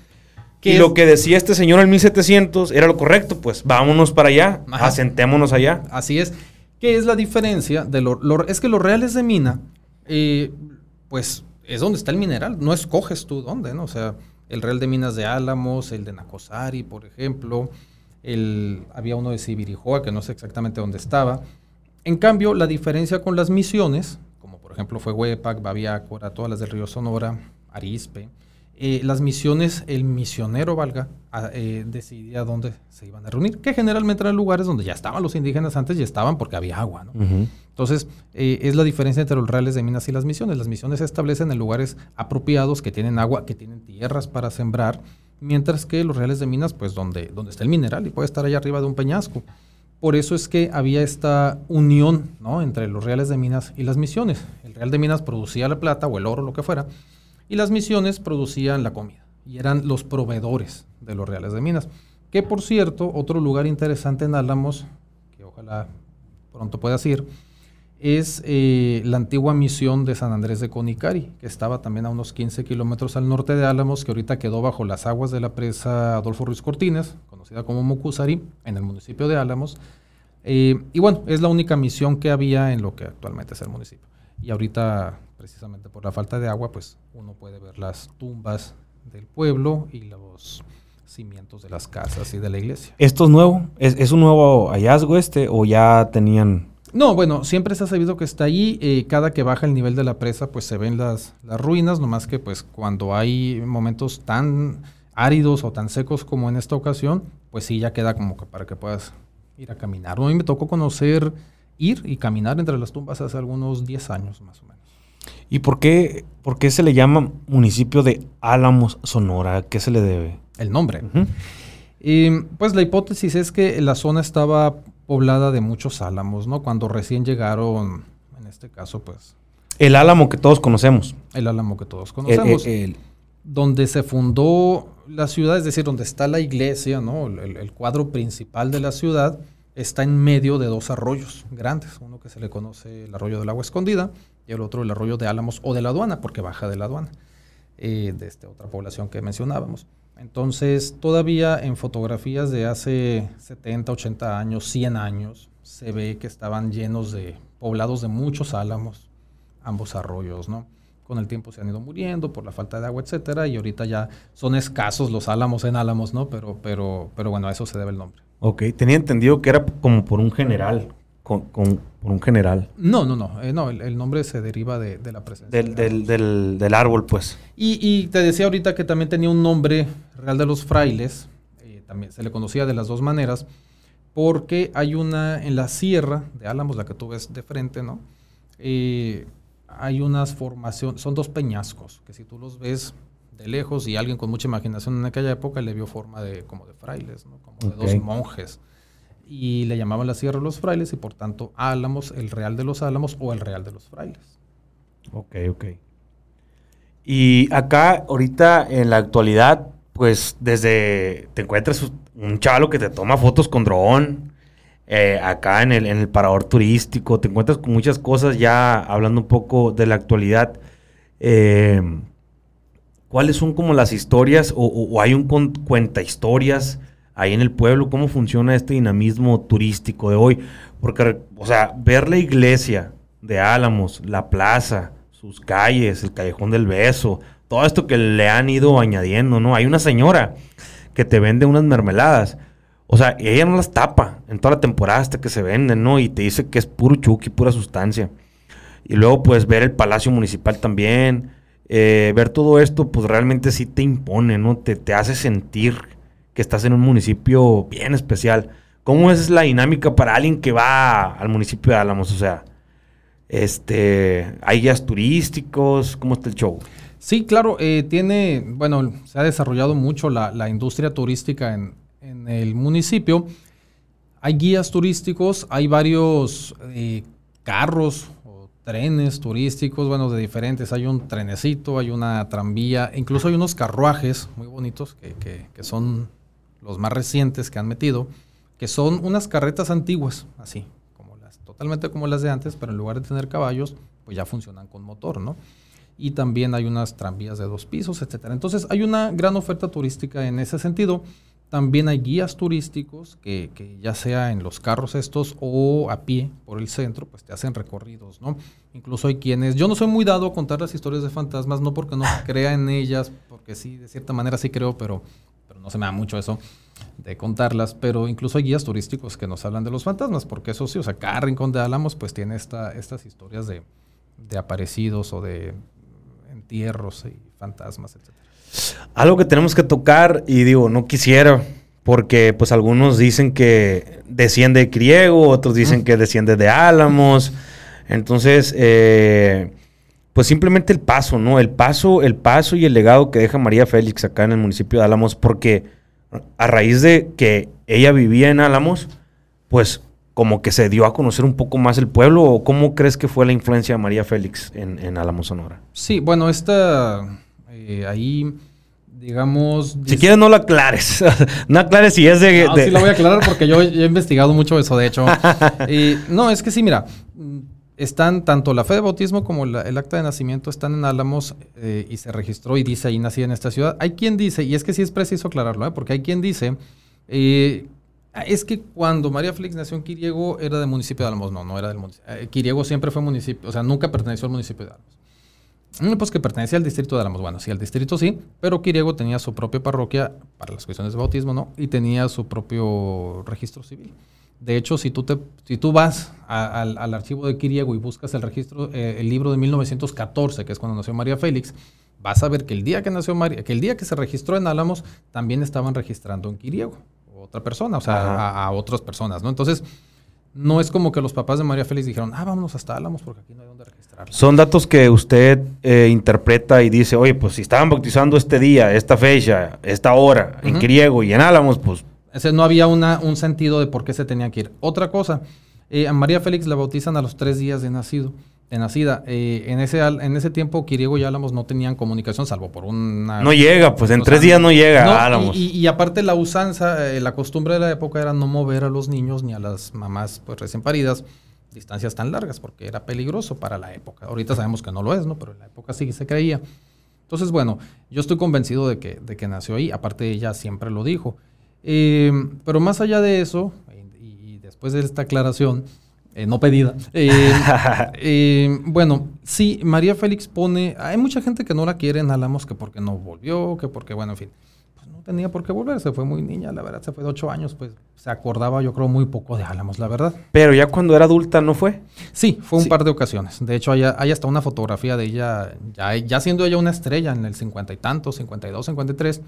y lo que decía este señor en 1700 era lo correcto, pues vámonos para allá, asentémonos allá. Así es. ¿Qué es la diferencia? De lo, es que los reales de mina, eh, pues es donde está el mineral, no escoges tú dónde, ¿no? O sea, el real de minas de Álamos, el de Nacosari, por ejemplo, el, había uno de Sibirijoa, que no sé exactamente dónde estaba. En cambio, la diferencia con las misiones, como por ejemplo fue Huepac, Babiácora, todas las del río Sonora, Arispe, eh, las misiones, el misionero, valga, eh, decidía dónde se iban a reunir, que generalmente eran lugares donde ya estaban los indígenas antes y estaban porque había agua. ¿no? Entonces, eh, es la diferencia entre los reales de minas y las misiones. Las misiones se establecen en lugares apropiados, que tienen agua, que tienen tierras para sembrar, mientras que los reales de minas, pues donde, donde está el mineral y puede estar allá arriba de un peñasco. Por eso es que había esta unión entre los reales de minas y las misiones. El real de minas producía la plata o el oro, lo que fuera, y las misiones producían la comida y eran los proveedores de los reales de minas. Que por cierto, otro lugar interesante en Álamos, que ojalá pronto puedas ir, es eh, la antigua misión de San Andrés de Conicari, que estaba también a unos 15 kilómetros al norte de Álamos, que ahorita quedó bajo las aguas de la presa Adolfo Ruiz Cortines, conocida como Mucusari, en el municipio de Álamos. Eh, y bueno, es la única misión que había en lo que actualmente es el municipio. Y ahorita precisamente por la falta de agua, pues uno puede ver las tumbas del pueblo y los cimientos de las casas y de la iglesia. ¿Esto es nuevo? ¿Es, un nuevo hallazgo este o ya tenían...? No, bueno, siempre se ha sabido que está ahí. Eh, cada que baja el nivel de la presa, pues se ven las, las ruinas, nomás que pues cuando hay momentos tan áridos o tan secos como en esta ocasión, pues sí, ya queda como que para que puedas ir a caminar. A mí me tocó conocer, ir y caminar entre las tumbas hace algunos 10 años más o menos. ¿Y por qué, por qué se le llama municipio de Álamos, Sonora? ¿A qué se le debe? El nombre. y, pues la hipótesis es que la zona estaba poblada de muchos álamos, ¿no? Cuando recién llegaron, en este caso, pues... El álamo que todos conocemos. El álamo que todos conocemos. donde se fundó la ciudad, es decir, donde está la iglesia, ¿no? el cuadro principal de la ciudad está en medio de dos arroyos grandes, uno que se le conoce el arroyo del agua escondida y el otro el arroyo de Álamos o de la aduana, porque baja de la aduana, eh, de esta otra población que mencionábamos. Entonces, todavía en fotografías de hace 70, 80 años, 100 años, se ve que estaban llenos de poblados de muchos álamos, ambos arroyos, ¿no? Con el tiempo se han ido muriendo por la falta de agua, etcétera, y ahorita ya son escasos los álamos en álamos, ¿no? Pero, pero, pero bueno, a eso se debe el nombre. Ok, tenía entendido que era como por un general, con, por un general. No, no, no, eh, no, el, nombre se deriva de, la presencia. Del, árbol, pues. Y, te decía ahorita que también tenía un nombre real de los frailes, eh, también se le conocía de las dos maneras, porque hay una en la sierra de Álamos, la que tú ves de frente, ¿no? Eh, hay unas formaciones, son dos peñascos, que si tú los ves de lejos y alguien con mucha imaginación en aquella época le vio forma de como de frailes, ¿no? como de dos monjes. Y le llamaban la Sierra de los Frailes y por tanto Álamos, el Real de los Álamos o el Real de los Frailes. Ok, ok. Y acá, ahorita, en la actualidad, pues desde te encuentras un chalo que te toma fotos con dron, eh, acá en el, en el parador turístico, te encuentras con muchas cosas ya hablando un poco de la actualidad. Eh, ¿Cuáles son como las historias o, hay un cuenta historias ahí en el pueblo? ¿Cómo funciona este dinamismo turístico de hoy? Porque, o sea, ver la iglesia de Álamos, la plaza, sus calles, el callejón del beso, todo esto que le han ido añadiendo, ¿no? Hay una señora que te vende unas mermeladas. O sea, ella no las tapa en toda la temporada hasta que se venden, ¿no? Y te dice que es puro chuki, pura sustancia. Y luego, pues, ver el Palacio Municipal también. Eh, ver todo esto, pues realmente sí te impone, ¿no? Te, te hace sentir que estás en un municipio bien especial. ¿Cómo es la dinámica para alguien que va al municipio de Álamos? O sea, este, ¿hay guías turísticos? ¿Cómo está el show? Sí, claro, eh, tiene, bueno, se ha desarrollado mucho la, industria turística en, el municipio. Hay guías turísticos, hay varios eh, carros o trenes turísticos, bueno, de diferentes. Hay un trenecito, hay una tranvía, incluso hay unos carruajes muy bonitos que, que son los más recientes que han metido, que son unas carretas antiguas, así, como las, totalmente como las de antes, pero en lugar de tener caballos, pues ya funcionan con motor, ¿no? Y también hay unas tranvías de dos pisos, etcétera. Entonces hay una gran oferta turística en ese sentido. También hay guías turísticos que, que, ya sea en los carros estos o a pie por el centro, pues te hacen recorridos, ¿no? Incluso hay quienes, yo no soy muy dado a contar las historias de fantasmas, no porque no crea en ellas, porque sí, de cierta manera sí creo, pero, no se me da mucho eso de contarlas, pero incluso hay guías turísticos que nos hablan de los fantasmas, porque eso sí, o sea, cada rincón de Álamos pues tiene esta, estas historias de, de aparecidos o de entierros y fantasmas, etc. Algo que tenemos que tocar, y digo, no quisiera, porque pues algunos dicen que desciende de Criego, otros dicen que desciende de Álamos. Entonces, eh, pues simplemente el paso, ¿no? El paso, el paso y el legado que deja María Félix acá en el municipio de Álamos, porque a raíz de que ella vivía en Álamos, pues como que se dio a conocer un poco más el pueblo, o cómo crees que fue la influencia de María Félix en, en Álamos, Sonora? Sí, bueno, esta, eh, ahí, digamos... Si quieres no lo aclares, no aclares si es de... No, sí lo voy a aclarar porque yo, he investigado mucho eso, de hecho. no, es que sí, mira, están tanto la fe de bautismo como el acta de nacimiento están en Álamos eh, y se registró y dice ahí nací en esta ciudad. Hay quien dice, y es que sí es preciso aclararlo, ¿eh? porque hay quien dice eh, es que cuando María Félix nació en Quiriego era del municipio de Álamos. No, no era del municipio. Eh, Quiriego siempre fue municipio, o sea, nunca perteneció al municipio de Álamos. Mm, pues que pertenecía al distrito de Álamos. Bueno, sí, al distrito sí, pero Quiriego tenía su propia parroquia para las cuestiones de bautismo, ¿no? Y tenía su propio registro civil. De hecho, si tú, te, si tú vas al, archivo de Quiriego y buscas el registro, eh, el libro de 1914, que es cuando nació María Félix, vas a ver que el día que nació María, que el día que se registró en Álamos, también estaban registrando en Quiriego otra persona, o sea, a, otras personas, ¿no? Entonces, no es como que los papás de María Félix dijeron, ah, vámonos hasta Álamos porque aquí no hay dónde registrar. Son datos que usted eh, interpreta y dice, oye, pues si estaban bautizando este día, esta fecha, esta hora, en griego y en Álamos, pues... Ese no había una, un sentido de por qué se tenía que ir. Otra cosa, eh, a María Félix la bautizan a los tres días de nacido de nacida. Eh, en, ese, en ese tiempo, Quiriego y Álamos no tenían comunicación, salvo por una... No llega, pues en tres días no llega Álamos. Y, aparte la usanza, eh, la costumbre de la época era no mover a los niños ni a las mamás pues recién paridas distancias tan largas, porque era peligroso para la época. Ahorita sabemos que no lo es, ¿no? Pero en la época sí se creía. Entonces, bueno, yo estoy convencido de que, de que nació ahí, aparte ella siempre lo dijo. Eh, pero más allá de eso, y, después de esta aclaración, eh, no pedida, eh, eh, bueno, sí, María Félix pone, hay mucha gente que no la quiere en Alamos, que porque no volvió, que porque, bueno, en fin, pues no tenía por qué volver, se fue muy niña, la verdad, se fue de ocho años, pues se acordaba yo creo muy poco de Álamos, la verdad. Pero ya cuando era adulta, ¿no fue? Sí, fue un par de ocasiones. De hecho, hay, hasta una fotografía de ella, ya siendo ella una estrella en el cincuenta y tanto, 52, 53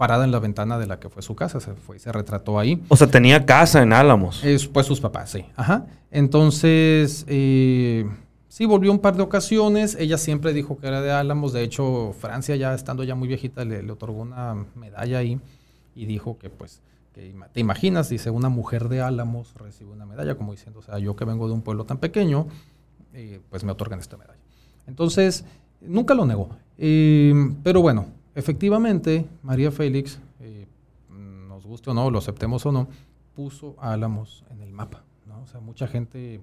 parada en la ventana de la que fue su casa, se fue y se retrató ahí. O sea, tenía casa en Álamos. Es, pues sus papás, sí. Ajá. Entonces, eh, sí, volvió un par de ocasiones. Ella siempre dijo que era de Álamos. De hecho, Francia, ya estando ya muy viejita, le, otorgó una medalla ahí y dijo que, pues, que, te imaginas, dice, una mujer de Álamos recibe una medalla, como diciendo, o sea, yo que vengo de un pueblo tan pequeño, eh, pues me otorgan esta medalla. Entonces, nunca lo negó. Eh, pero bueno, Efectivamente, María Félix, eh, nos guste o no, lo aceptemos o no, puso a Álamos en el mapa. ¿no? O sea, mucha gente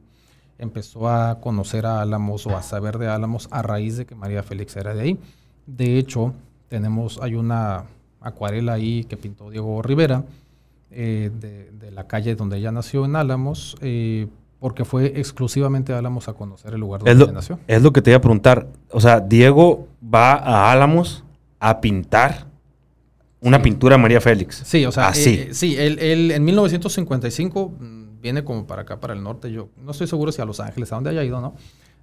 empezó a conocer a Álamos o a saber de Álamos a raíz de que María Félix era de ahí. De hecho, tenemos, hay una acuarela ahí que pintó Diego Rivera eh, de, la calle donde ella nació en Álamos, eh, porque fue exclusivamente a Álamos a conocer el lugar donde ella nació. Es lo que te iba a preguntar. O sea, Diego va a Álamos a pintar una pintura de María Félix. Sí, o sea, Así. Eh, sí, él, en 1955 mm, viene como para acá, para el norte. Yo no estoy seguro si a Los Ángeles, a dónde haya ido, ¿no?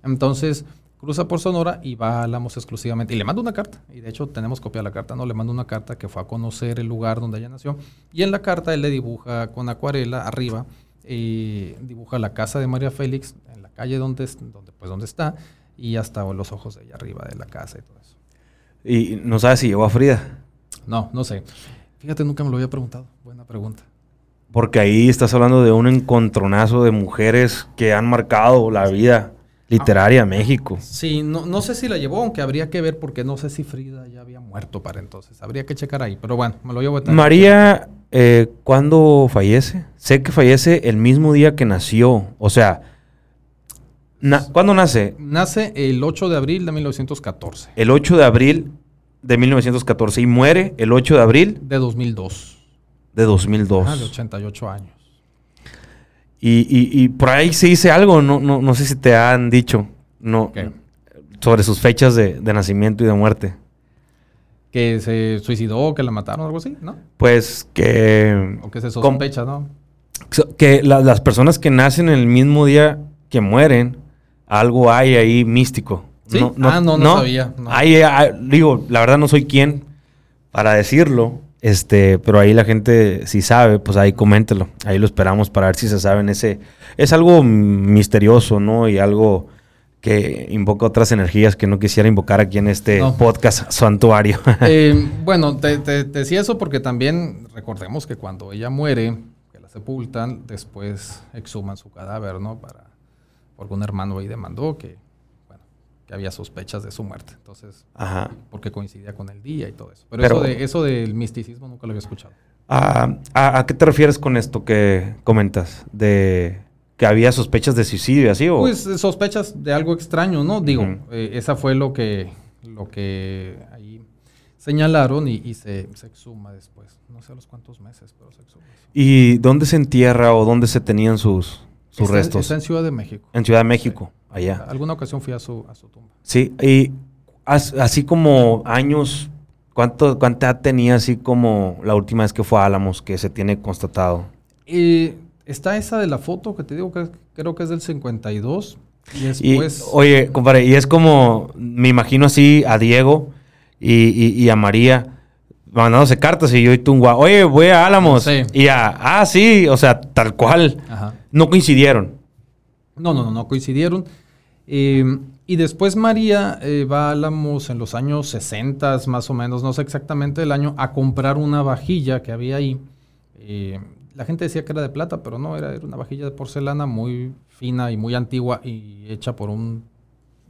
Entonces cruza por Sonora y va a Álamos exclusivamente. Y le mando una carta. Y de hecho tenemos copia de la carta, ¿no? Le mando una carta que fue a conocer el lugar donde ella nació. Y en la carta él le dibuja con acuarela arriba, y dibuja la casa de María Félix en la calle donde, donde, pues, donde está y hasta los ojos de ella arriba de la casa y todo eso. Y no sabes si llegó a Frida. No, no sé. Fíjate, nunca me lo había preguntado. Buena pregunta. Porque ahí estás hablando de un encontronazo de mujeres que han marcado la vida literaria de México. Sí, no, no sé si la llevó, aunque habría que ver porque no sé si Frida ya había muerto para entonces. Habría que checar ahí, pero bueno, me lo llevo a. María, eh, ¿cuándo fallece? Sé que fallece el mismo día que nació. O sea, na- ¿cuándo nace? Nace el 8 de abril de 1914, El 8 de abril de 1914 y muere el 8 de abril de 2002. de 2002. Ah, de 88 años. Y, y- y por ahí se dice algo, no, no, no sé si te han dicho, no, sobre sus fechas de, de nacimiento y de muerte. Que se suicidó, que la mataron, algo así, ¿no? Pues que, O que se sospecha, ¿no? que la- las personas que nacen el mismo día que mueren, algo hay ahí místico. ¿Sí? Ah, no, no sabía, no. Hay- hay- digo, la verdad no soy quien para decirlo, este, pero ahí la gente si sabe, pues ahí coméntelo. Ahí lo esperamos para ver si se saben ese es algo misterioso, ¿no? Y algo que invoca otras energías que no quisiera invocar aquí en este No. podcast santuario. Eh, bueno, te, te- te decía eso porque también recordemos que cuando ella muere, que la sepultan, después exhuman su cadáver, ¿no? Para, porque un hermano ahí demandó que, bueno, que había sospechas de su muerte. Entonces, Ajá. porque coincidía con el día y todo eso. Pero, Pero- eso, de, eso del misticismo nunca lo había escuchado. Ah, ¿A, a qué te refieres con esto que comentas? De que había sospechas de suicidio, así o Pues sospechas de algo extraño, ¿no? Digo, eh, esa fue lo que, lo que ahí señalaron y, y se, se exhuma después. No sé a los cuántos meses, pero se exhuma. ¿Y dónde se entierra o dónde se tenían sus, sus Está en- restos? Está en Ciudad de México. En Ciudad de México, allá. Alguna ocasión fui a su, a su tumba. Sí, y as- así como años, ¿cuánto, ¿cuánta edad tenía así como la última vez que fue a Álamos que se tiene constatado? Eh, está esa de la foto que te digo que creo que es del 52. Y Y, después. oye, compadre, y es como, me imagino así a Diego y, y- y a María mandándose cartas y yo y tú, gua- oye, voy a Álamos. Sí. Y a, ah, sí, o sea, tal cual. Ajá. No coincidieron. No, no, no, no coincidieron. Eh, y después María eh, va a Álamos en los años 60 más o menos, no sé exactamente el año, a comprar una vajilla que había ahí. Eh, la gente decía que era de plata, pero no, era, era una vajilla de porcelana muy fina y muy antigua y hecha por un,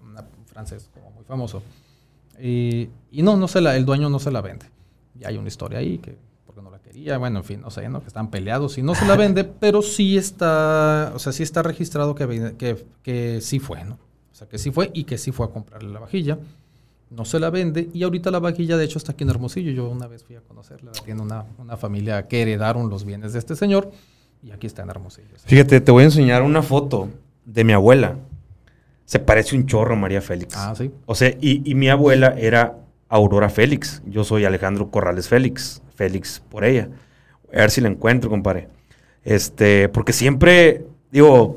una- un francés como muy famoso. Eh, y no, no se la, el dueño no se la vende. Y hay una historia ahí que porque no la quería, bueno, en fin, no sé, ¿no? Que están peleados y no se la vende, pero sí está, o sea, sí está registrado que, que, que sí fue, ¿no? O sea, que sí fue y que sí fue a comprarle la vajilla. No se la vende y ahorita la vajilla de hecho está aquí en Hermosillo. Yo una vez fui a conocerla, la tiene una, una familia que heredaron los bienes de este señor y aquí está en Hermosillo. Fíjate, te voy a enseñar una foto de mi abuela. Se parece un chorro a María Félix. Ah, sí. O sea, y, y mi abuela era Aurora Félix. Yo soy Alejandro Corrales Félix. Félix por ella. A ver si la encuentro, compadre. Este, porque siempre, digo,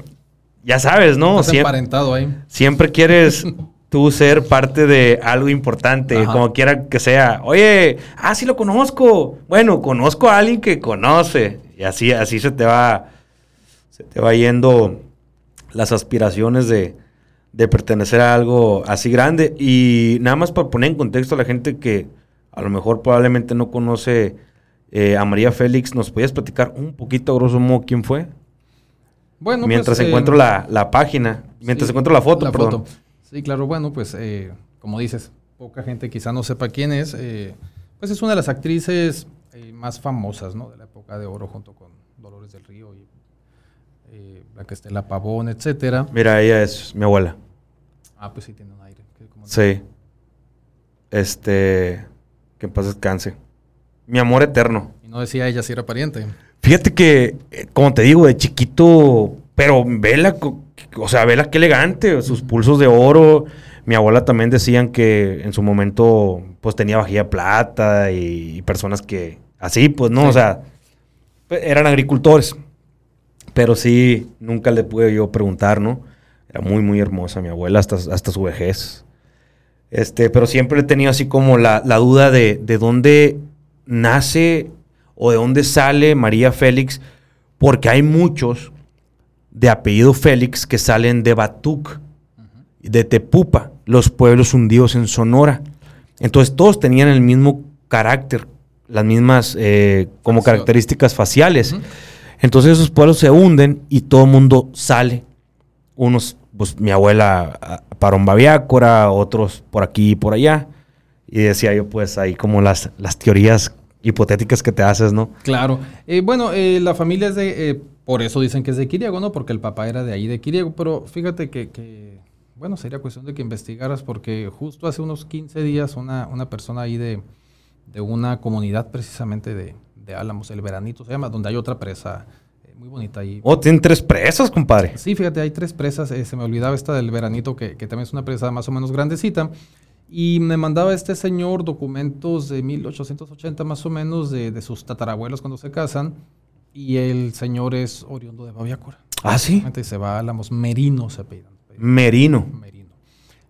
ya sabes, ¿no? Estás Siem- emparentado ahí. siempre quieres tú ser parte de algo importante, Ajá. como quiera que sea. Oye, ah, sí lo conozco. Bueno, conozco a alguien que conoce. Y así, así se te va, se te va yendo las aspiraciones de, de pertenecer a algo así grande. Y nada más para poner en contexto a la gente que a lo mejor probablemente no conoce eh, a María Félix, ¿nos podías platicar un poquito, grosso modo, quién fue? Bueno, mientras pues, eh, encuentro la, la página, mientras Sí, encuentro la foto, la perdón. foto. Sí, claro, bueno, pues eh, como dices, poca gente quizá no sepa quién es. eh, pues es una de las actrices más famosas, ¿no? De la época de oro junto con Dolores del Río y eh, Blanca Estela Pavón, etcétera. Mira, ella es mi abuela. Ah, pues sí tiene un aire. que Sí. Este. Que en paz descanse. Mi amor eterno. Y no decía ella si era pariente. Fíjate que, eh, como te digo, de chiquito, pero vela, o sea, vela qué elegante, sus pulsos de oro. Mi abuela también decían que en su momento, pues tenía vajilla de plata y, y personas que, así, pues, ¿no? Sí. O sea, pues, eran agricultores. Pero sí, nunca le pude yo preguntar, ¿no? Era muy, muy hermosa mi abuela hasta, hasta su vejez. Este, pero siempre he tenido así como la, la duda de, de dónde nace o de dónde sale María Félix, porque hay muchos de apellido Félix que salen de Batuc, de Tepupa, los pueblos hundidos en Sonora. Entonces todos tenían el mismo carácter, las mismas eh, como características faciales. Entonces esos pueblos se hunden y todo el mundo sale. Unos, pues mi abuela ah, para un babiácora, otros por aquí y por allá. Y decía yo, pues ahí como las, las teorías hipotéticas que te haces, ¿no? Claro. Eh, bueno, eh, la familia es de... eh, por eso dicen que es de Quiriego, ¿no? Porque el papá era de ahí, de Quiriego. Pero fíjate que, que, bueno, sería cuestión de que investigaras porque justo hace unos 15 días una, una persona ahí de, de una comunidad precisamente de, de Álamos, el Veranito se llama, donde hay otra presa eh, muy bonita ahí. Oh, tienen tres presas, compadre. Sí, fíjate, hay tres presas. eh, se me olvidaba esta del veranito, que, que también es una presa más o menos grandecita. Y me mandaba este señor documentos de 1880 más o menos de, de sus tatarabuelos cuando se casan. Y el señor es oriundo de Babiácora. Ah, sí. Y se va a Álamos, Merino se apellidan. Merino. Merino.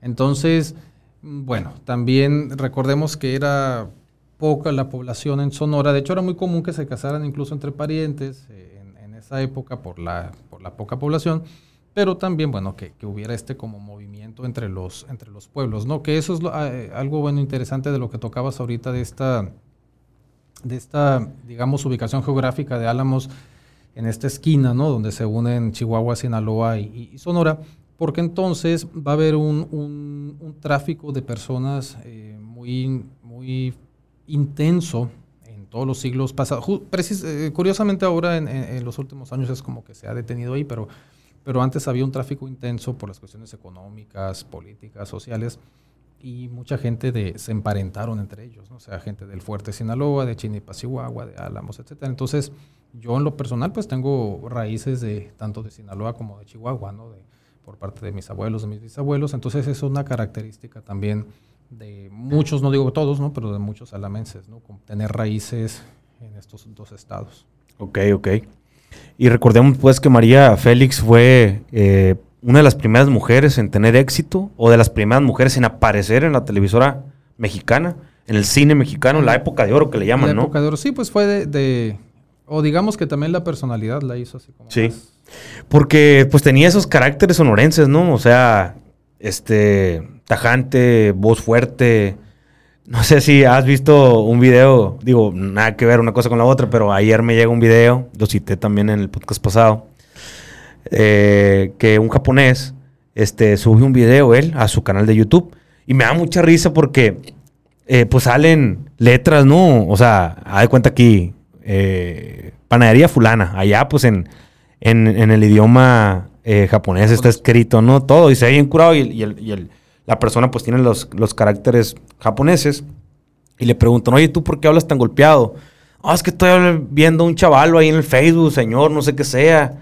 Entonces, mm, bueno, también recordemos que era poca la población en Sonora. De hecho, era muy común que se casaran incluso entre parientes eh, en, esa época por la, por la poca población. Pero también, bueno, que, que hubiera este como movimiento entre los, entre los pueblos, ¿no? Que eso es eh, algo, bueno, interesante de lo que tocabas ahorita de esta, de esta, digamos, ubicación geográfica de Álamos en esta esquina, ¿no? Donde se unen Chihuahua, Sinaloa y, y- Sonora, porque entonces va a haber un, un- un tráfico de personas eh, muy, muy intenso en todos los siglos pasados. Eh, curiosamente ahora en, los últimos años es como que se ha detenido ahí, pero, pero antes había un tráfico intenso por las cuestiones económicas, políticas, sociales, y mucha gente se emparentaron entre ellos, ¿no? o sea, gente del Fuerte Sinaloa, de Chinipa, Chihuahua, de Álamos, etcétera. Entonces, yo en lo personal, pues tengo raíces de tanto de Sinaloa como de Chihuahua, ¿no? De, por parte de mis abuelos, de mis bisabuelos. Entonces, es una característica también de muchos, no digo todos, ¿no? Pero de muchos alamenses, ¿no? Con tener raíces en estos dos estados. Ok, ok. Y recordemos pues que María Félix fue eh, una de las primeras mujeres en tener éxito o de las primeras mujeres en aparecer en la televisora mexicana, en el cine mexicano, en la época de oro que le llaman, la ¿no? época de oro, sí, pues fue de, de- o digamos que también la personalidad la hizo así como Sí. más- Porque pues tenía esos caracteres sonorenses, ¿no? O sea, este, tajante, voz fuerte. No sé si has visto un video, digo, nada que ver una cosa con la otra, pero ayer me llega un video, lo cité también en el podcast pasado, eh, que un japonés este, sube un video él a su canal de YouTube y me da mucha risa porque eh, pues salen letras, ¿no? O sea, haz de cuenta aquí, eh, panadería fulana, allá pues en, en, en el idioma japonés está escrito, ¿no? Todo, y se ve bien curado y, y el- y el- la persona pues tiene los, los caracteres japoneses y le preguntan, oye, ¿tú por qué hablas tan golpeado? Ah, es que estoy viendo un chavalo ahí en el Facebook, señor, no sé qué sea,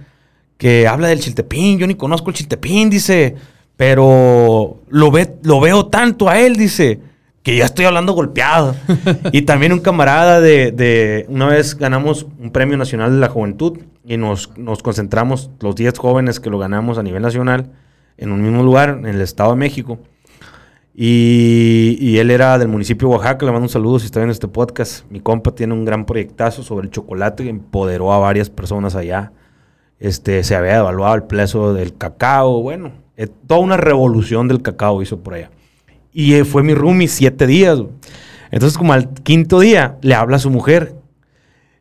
que habla del chiltepín, yo ni conozco el chiltepín, dice, pero lo, ve, lo veo tanto a él, dice, que ya estoy hablando golpeado. y también un camarada de, de- una vez ganamos un premio nacional de la juventud y nos, nos concentramos los 10 jóvenes que lo ganamos a nivel nacional en un mismo lugar, en el Estado de México. Y, él era del municipio de Oaxaca, le mando un saludo si está viendo este podcast. Mi compa tiene un gran proyectazo sobre el chocolate que empoderó a varias personas allá. Este, se había devaluado el precio del cacao, bueno, eh, toda una revolución del cacao hizo por allá. Y eh, fue mi roomie siete días. Entonces, como al quinto día, le habla a su mujer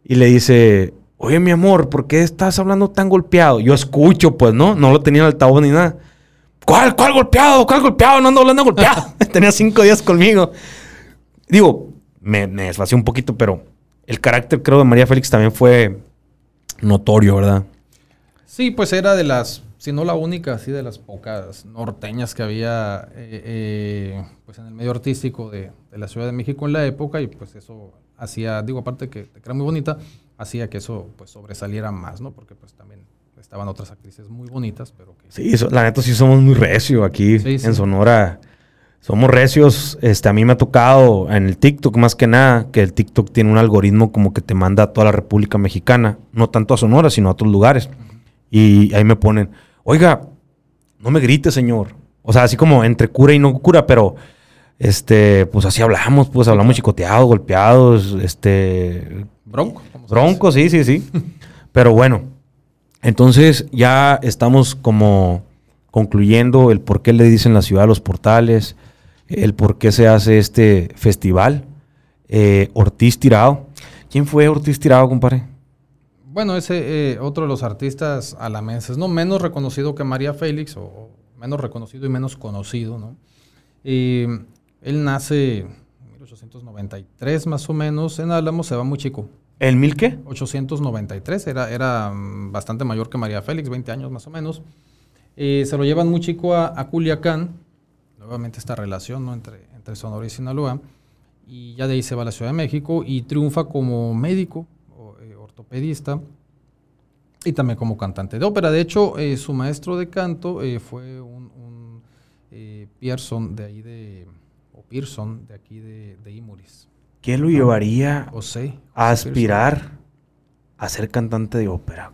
y le dice, oye, mi amor, ¿por qué estás hablando tan golpeado? Yo escucho, pues, ¿no? No lo tenía en altavoz ni nada. ¿Cuál, cuál golpeado? ¿Cuál golpeado? No ando hablando golpeado. tenía cinco días conmigo. Digo, me, me desvació un poquito, pero el carácter, creo, de María Félix también fue notorio, ¿verdad? Sí, pues era de las, si no la única, sí de las pocas norteñas que había eh, eh, pues en el medio artístico de, de la Ciudad de México en la época y pues eso hacía, digo aparte que, que era muy bonita, hacía que eso pues sobresaliera más, ¿no? Porque pues también estaban otras actrices muy bonitas, pero que... Sí, so- la neta sí somos muy recio aquí Sí, sí. en Sonora. Somos recios. Este, a mí me ha tocado en el TikTok más que nada, que el TikTok tiene un algoritmo como que te manda a toda la República Mexicana, no tanto a Sonora, sino a otros lugares. Y ahí me ponen, oiga, no me grite, señor. O sea, así como entre cura y no cura, pero este, pues así hablamos, pues hablamos chicoteados, golpeados, este, Bronco. Bronco, sí, sí, sí. Pero bueno, entonces ya estamos como concluyendo el por qué le dicen la ciudad de los portales, el por qué se hace este festival. Eh, Ortiz Tirado. ¿Quién fue Ortiz Tirado, compadre? Bueno, ese eh, otro de los artistas alamenses, ¿no? Menos reconocido que María Félix, o, menos reconocido y menos conocido, ¿no? él nace en 1893 más o menos en Álamo, se va muy chico. ¿El mil qué? 893, era, era mm, bastante mayor que María Félix, 20 años más o menos. Eh, se lo llevan muy chico a, a, Culiacán, nuevamente esta relación ¿no? entre, entre Sonora y Sinaloa, y ya de ahí se va a la Ciudad de México y triunfa como médico, eh, ortopedista, y también como cantante de ópera. De hecho, eh, su maestro de canto fue un, un Pearson de ahí de, o Pearson de aquí de, de Imuris. ¿Qué lo llevaría José, a aspirar a ser cantante de ópera?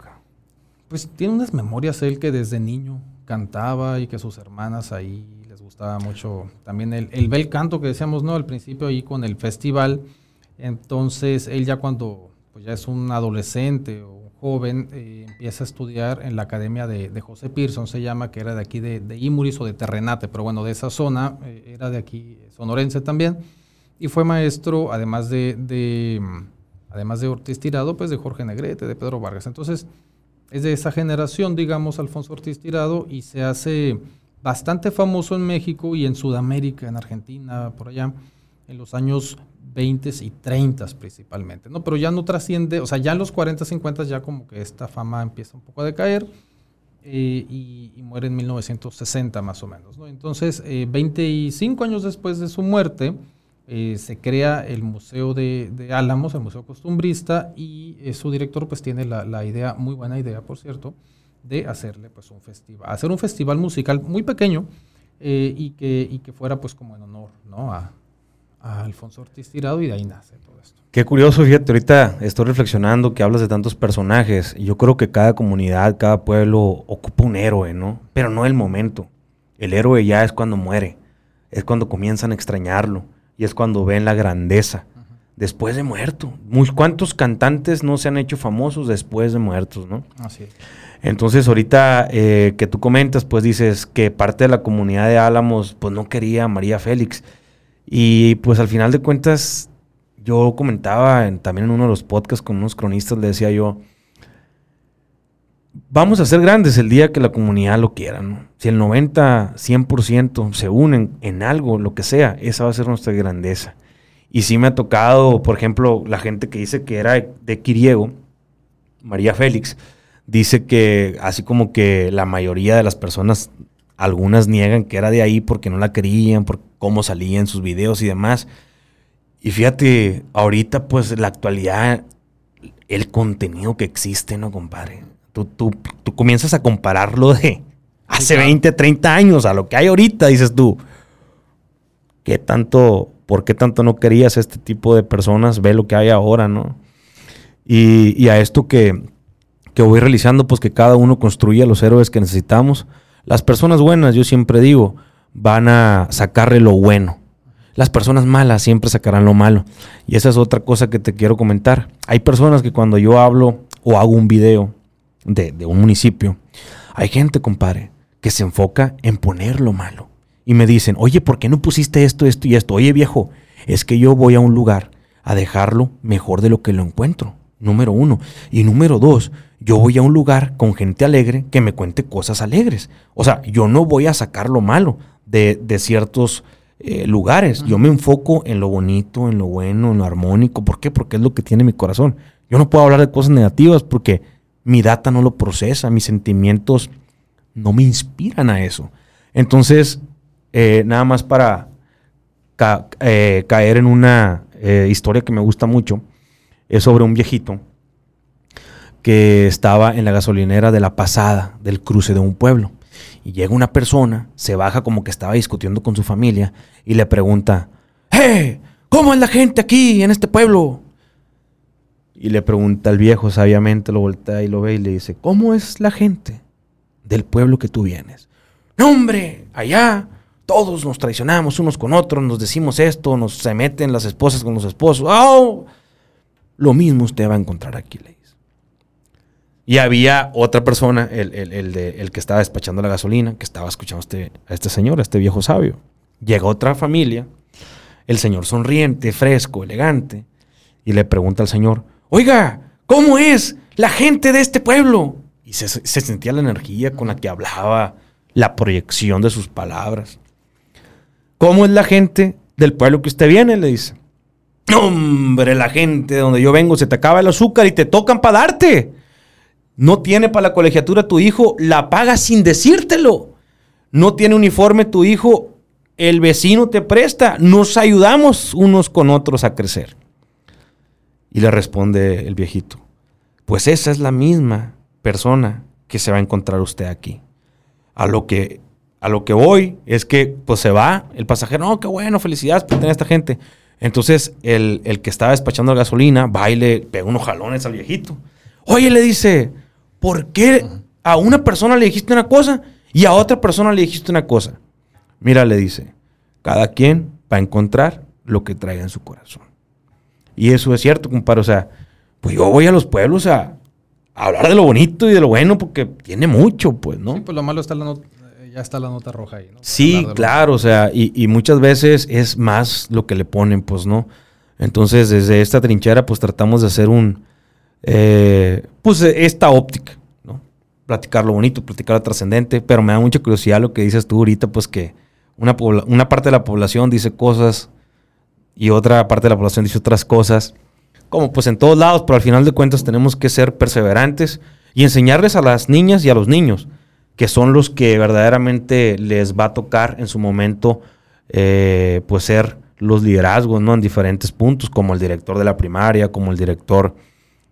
Pues tiene unas memorias él que desde niño cantaba y que sus hermanas ahí les gustaba mucho también el, el bel canto que decíamos, ¿no? Al principio ahí con el festival. Entonces él ya cuando pues ya es un adolescente o un joven, eh, empieza a estudiar en la academia de, de, José Pearson, se llama, que era de aquí de, de Imuris o de Terrenate, pero bueno, de esa zona, eh, era de aquí, sonorense también y fue maestro, además de, de, además de Ortiz Tirado, pues de Jorge Negrete, de Pedro Vargas. Entonces, es de esa generación, digamos, Alfonso Ortiz Tirado, y se hace bastante famoso en México y en Sudamérica, en Argentina, por allá, en los años 20 y 30 principalmente, ¿no? Pero ya no trasciende, o sea, ya en los 40, 50 ya como que esta fama empieza un poco a decaer eh, y, muere en 1960 más o menos, ¿no? Entonces, eh, 25 años después de su muerte, eh, se crea el Museo de, Álamos, el Museo Costumbrista, y eh, su director pues tiene la, idea, muy buena idea por cierto, de hacerle pues un festival, hacer un festival musical muy pequeño eh, y, que, y que fuera pues como en honor ¿no? a, Alfonso Ortiz Tirado y de ahí nace todo esto. Qué curioso, fíjate, ahorita estoy reflexionando que hablas de tantos personajes yo creo que cada comunidad, cada pueblo ocupa un héroe, ¿no? Pero no el momento. El héroe ya es cuando muere, es cuando comienzan a extrañarlo y es cuando ven la grandeza después de muerto. Muy, ¿Cuántos cantantes no se han hecho famosos después de muertos, no? Así es. Entonces, ahorita eh, que tú comentas, pues dices que parte de la comunidad de Álamos, pues no quería a María Félix. Y pues al final de cuentas, yo comentaba en, también en uno de los podcasts con unos cronistas, le decía yo, vamos a ser grandes el día que la comunidad lo quiera, ¿no? Si el 90, 100% se unen en algo, lo que sea, esa va a ser nuestra grandeza. Y sí me ha tocado, por ejemplo, la gente que dice que era de Quiriego, María Félix, dice que así como que la mayoría de las personas, algunas niegan que era de ahí porque no la querían, por cómo salía en sus videos y demás. Y fíjate, ahorita pues la actualidad, el contenido que existe, ¿no, compadre? Tú, tú, tú comienzas a compararlo de hace sí, claro. 20, 30 años a lo que hay ahorita, dices tú. ¿Qué tanto, por qué tanto no querías este tipo de personas? Ve lo que hay ahora, ¿no? Y, y a esto que, que voy realizando, pues que cada uno construya los héroes que necesitamos. Las personas buenas, yo siempre digo, van a sacarle lo bueno. Las personas malas siempre sacarán lo malo. Y esa es otra cosa que te quiero comentar. Hay personas que cuando yo hablo o hago un video de, de, un municipio, hay gente, compadre, que se enfoca en poner lo malo. Y me dicen, oye, ¿por qué no pusiste esto, esto y esto? Oye, viejo, es que yo voy a un lugar a dejarlo mejor de lo que lo encuentro. Número uno. Y número dos, yo voy a un lugar con gente alegre que me cuente cosas alegres. O sea, yo no voy a sacar lo malo de, de ciertos eh, lugares. Yo me enfoco en lo bonito, en lo bueno, en lo armónico. ¿Por qué? Porque es lo que tiene mi corazón. Yo no puedo hablar de cosas negativas porque mi data no lo procesa, mis sentimientos no me inspiran a eso. Entonces, eh, nada más para ca eh, caer en una eh, historia que me gusta mucho, es sobre un viejito que estaba en la gasolinera de la pasada del cruce de un pueblo. Y llega una persona, se baja como que estaba discutiendo con su familia y le pregunta, ¡Eh! ¿Cómo es la gente aquí en este pueblo? Y le pregunta al viejo, sabiamente lo voltea y lo ve y le dice, ¿cómo es la gente del pueblo que tú vienes? No, hombre, allá todos nos traicionamos unos con otros, nos decimos esto, nos se meten las esposas con los esposos. ¡Oh! Lo mismo usted va a encontrar aquí, le. Y había otra persona, el, el, el, de, el, que estaba despachando la gasolina, que estaba escuchando este, a este señor, a este viejo sabio. Llega otra familia, el señor sonriente, fresco, elegante, y le pregunta al señor, oiga, ¿cómo es la gente de este pueblo? Y se, se sentía la energía con la que hablaba, la proyección de sus palabras. ¿Cómo es la gente del pueblo que usted viene? Le dice. Hombre, la gente de donde yo vengo se te acaba el azúcar y te tocan para darte. No tiene para la colegiatura tu hijo, la paga sin decírtelo. No tiene uniforme tu hijo, el vecino te presta. Nos ayudamos unos con otros a crecer. Y le responde el viejito, pues esa es la misma persona que se va a encontrar usted aquí. A lo que, a lo que voy es que pues se va el pasajero, no, qué bueno, felicidades por tener a esta gente. Entonces el, el que estaba despachando la gasolina va y le pega unos jalones al viejito. Oye, le dice, ¿por qué a una persona le dijiste una cosa y a otra persona le dijiste una cosa? Mira, le dice, cada quien va a encontrar lo que traiga en su corazón. Y eso es cierto, compadre. O sea, pues yo voy a los pueblos a, a hablar de lo bonito y de lo bueno porque tiene mucho, pues, ¿no? Sí, pues lo malo está la nota, ya está la nota roja ahí, ¿no? Sí, claro, o sea, y, y muchas veces es más lo que le ponen, pues, ¿no? Entonces, desde esta trinchera, pues tratamos de hacer un, eh, pues, eh, esta óptica, ¿no? Platicar lo bonito, platicar lo trascendente, pero me da mucha curiosidad lo que dices tú ahorita, pues que una, una parte de la población dice cosas y otra parte de la población dice otras cosas, como pues en todos lados, pero al final de cuentas tenemos que ser perseverantes y enseñarles a las niñas y a los niños, que son los que verdaderamente les va a tocar en su momento, eh, pues ser los liderazgos, ¿no? En diferentes puntos, como el director de la primaria, como el director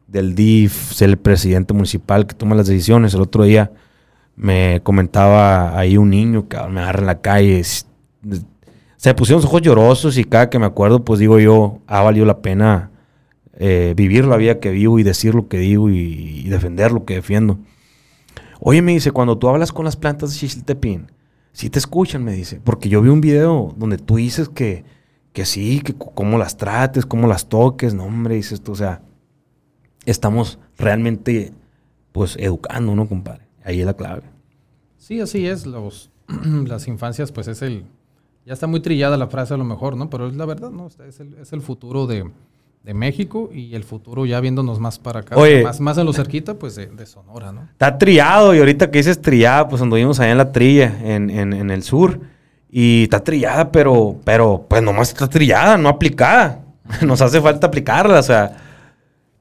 del DIF, ser el presidente municipal que toma las decisiones. El otro día me comentaba ahí un niño que me agarra en la calle. Se pusieron los ojos llorosos y cada que me acuerdo, pues digo yo, ha valido la pena eh, vivir la vida que vivo y decir lo que digo y, defender lo que defiendo. Oye, me dice, cuando tú hablas con las plantas de Xixiltepín, sí te escuchan, me dice. Porque yo vi un video donde tú dices que, que sí, que cómo las trates, cómo las toques. No, hombre, dices tú, o sea, estamos realmente, pues, educando, ¿no, compadre? Ahí es la clave. Sí, así es. Los, las infancias, pues es el. Ya está muy trillada la frase a lo mejor, ¿no? Pero es la verdad, ¿no? Es el, es el futuro de, de México y el futuro ya viéndonos más para acá. Oye. Más, más en lo cerquita, pues de, de Sonora, ¿no? Está trillado y ahorita que dices trillada, pues anduvimos allá en la trilla, en, en- en el sur. Y está trillada, pero, pero, pues nomás está trillada, no aplicada. Nos hace falta aplicarla, o sea.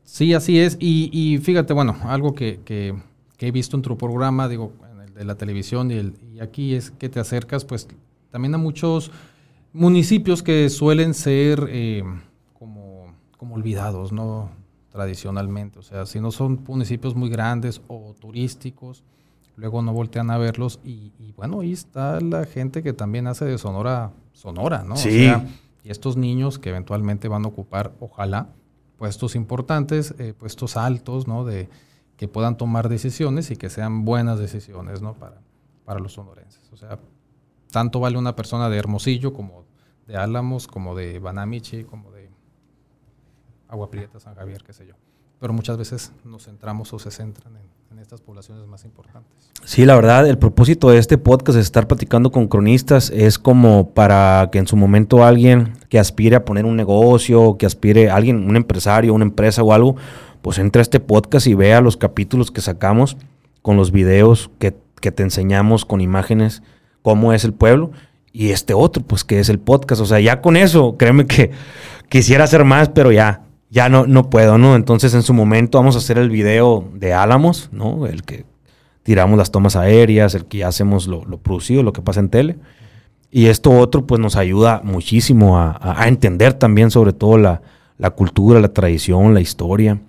Sí, así es. Y, y fíjate, bueno, algo que, que- que he visto en tu programa, digo, en el de la televisión y, el- y aquí es que te acercas, pues, también a muchos municipios que suelen ser eh, como, como olvidados, ¿no? Tradicionalmente. O sea, si no son municipios muy grandes o turísticos, luego no voltean a verlos. Y, y bueno, ahí está la gente que también hace de Sonora, Sonora, ¿no? Sí. O sea, y estos niños que eventualmente van a ocupar, ojalá, puestos importantes, eh, puestos altos, ¿no? De que puedan tomar decisiones y que sean buenas decisiones, ¿no? Para, para los sonorenses. O sea, tanto vale una persona de Hermosillo como de Álamos, como de Banamichi, como de Agua Prieta, San Javier, qué sé yo. Pero muchas veces nos centramos o se centran en, estas poblaciones más importantes. Sí, la verdad, el propósito de este podcast es estar platicando con cronistas, es como para que en su momento alguien que aspire a poner un negocio, que aspire alguien, un empresario, una empresa o algo, pues entre a este podcast y vea los capítulos que sacamos con los videos que, que te enseñamos con imágenes, cómo es el pueblo, y este otro, pues que es el podcast. O sea, ya con eso, créeme que quisiera hacer más, pero ya, ya no, no puedo, ¿no? Entonces en su momento vamos a hacer el video de Álamos, ¿no? El que tiramos las tomas aéreas, el que ya hacemos lo, lo producido, lo que pasa en tele. Y esto otro, pues nos ayuda muchísimo a, a- entender también sobre todo la, la cultura, la tradición, la historia.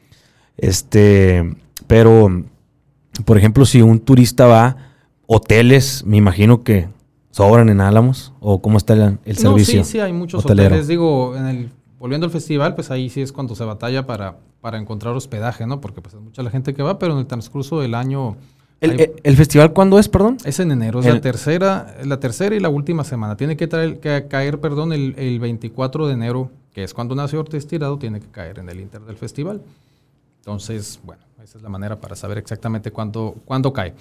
Este, pero, por ejemplo, si un turista va, hoteles, me imagino que sobran en Álamos, o cómo está el, el servicio. No, sí, sí, hay muchos hotelero. hoteles. Digo, en el, volviendo al festival, pues ahí sí es cuando se batalla para, para encontrar hospedaje, ¿no? Porque pues es mucha la gente que va, pero en el transcurso del año... ¿El, hay- el- el festival cuándo es, perdón? es en enero, es el- la tercera, la tercera y la última semana. Tiene que, traer, que caer, perdón, el, el 24 de enero, que es cuando nació Ortiz Tirado, tiene que caer en el inter del festival. Entonces, bueno, esa es la manera para saber exactamente cuándo, cuándo cae.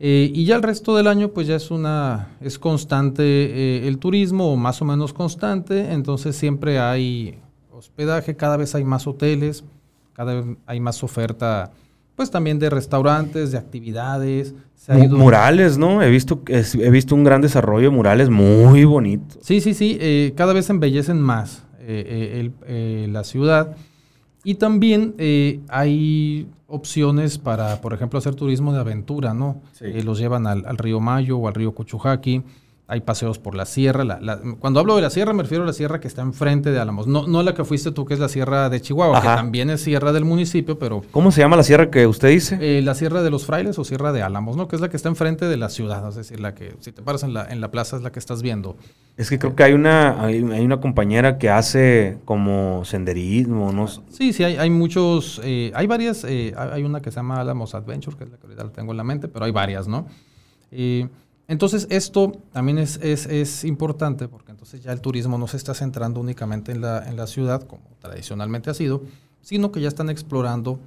Eh, y ya el resto del año, pues ya es una, es constante eh, el turismo, o más o menos constante, entonces siempre hay hospedaje, cada vez hay más hoteles, cada vez hay más oferta, pues también de restaurantes, de actividades. Murales, ¿no? He visto, he visto un gran desarrollo de murales muy bonito. Sí, sí, sí, eh, cada vez embellecen más la ciudad. Y también hay opciones para, por ejemplo, hacer turismo de aventura, ¿no? Eh, los llevan al, río Mayo o al río Cuchujaqui. Hay paseos por la sierra. cuando hablo de la sierra, me refiero a la sierra que está enfrente de Álamos. No, no la que fuiste tú, que es la sierra de Chihuahua, que también es sierra del municipio, pero... ¿Cómo se llama la sierra que usted dice? Eh, la sierra de los frailes o sierra de Álamos, ¿no? Que es la que está enfrente de la ciudad. Es decir, la que, si te paras en la, en la plaza, es la que estás viendo. Es que creo que hay una, hay, una compañera que hace como senderismo, ¿no? Sí, sí, hay, hay muchos, eh, hay varias, eh, hay una que se llama Álamos Adventure, que es la que ahorita tengo en la mente, pero hay varias, ¿no? Entonces, esto también es, es, importante porque entonces ya el turismo no se está centrando únicamente en la, en la ciudad, como tradicionalmente ha sido, sino que ya están explorando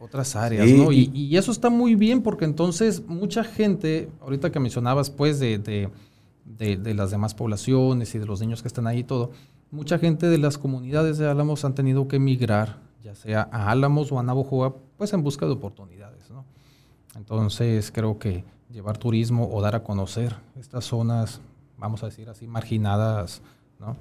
otras áreas, ¿no? Y, y, eso está muy bien porque entonces mucha gente, ahorita que mencionabas, pues, de, de, de, las demás poblaciones y de los niños que están ahí y todo, mucha gente de las comunidades de Álamos han tenido que emigrar, ya sea a Álamos o a Navojoa, pues en busca de oportunidades, ¿no? Entonces, creo que llevar turismo o dar a conocer estas zonas, vamos a decir así, marginadas, ¿no?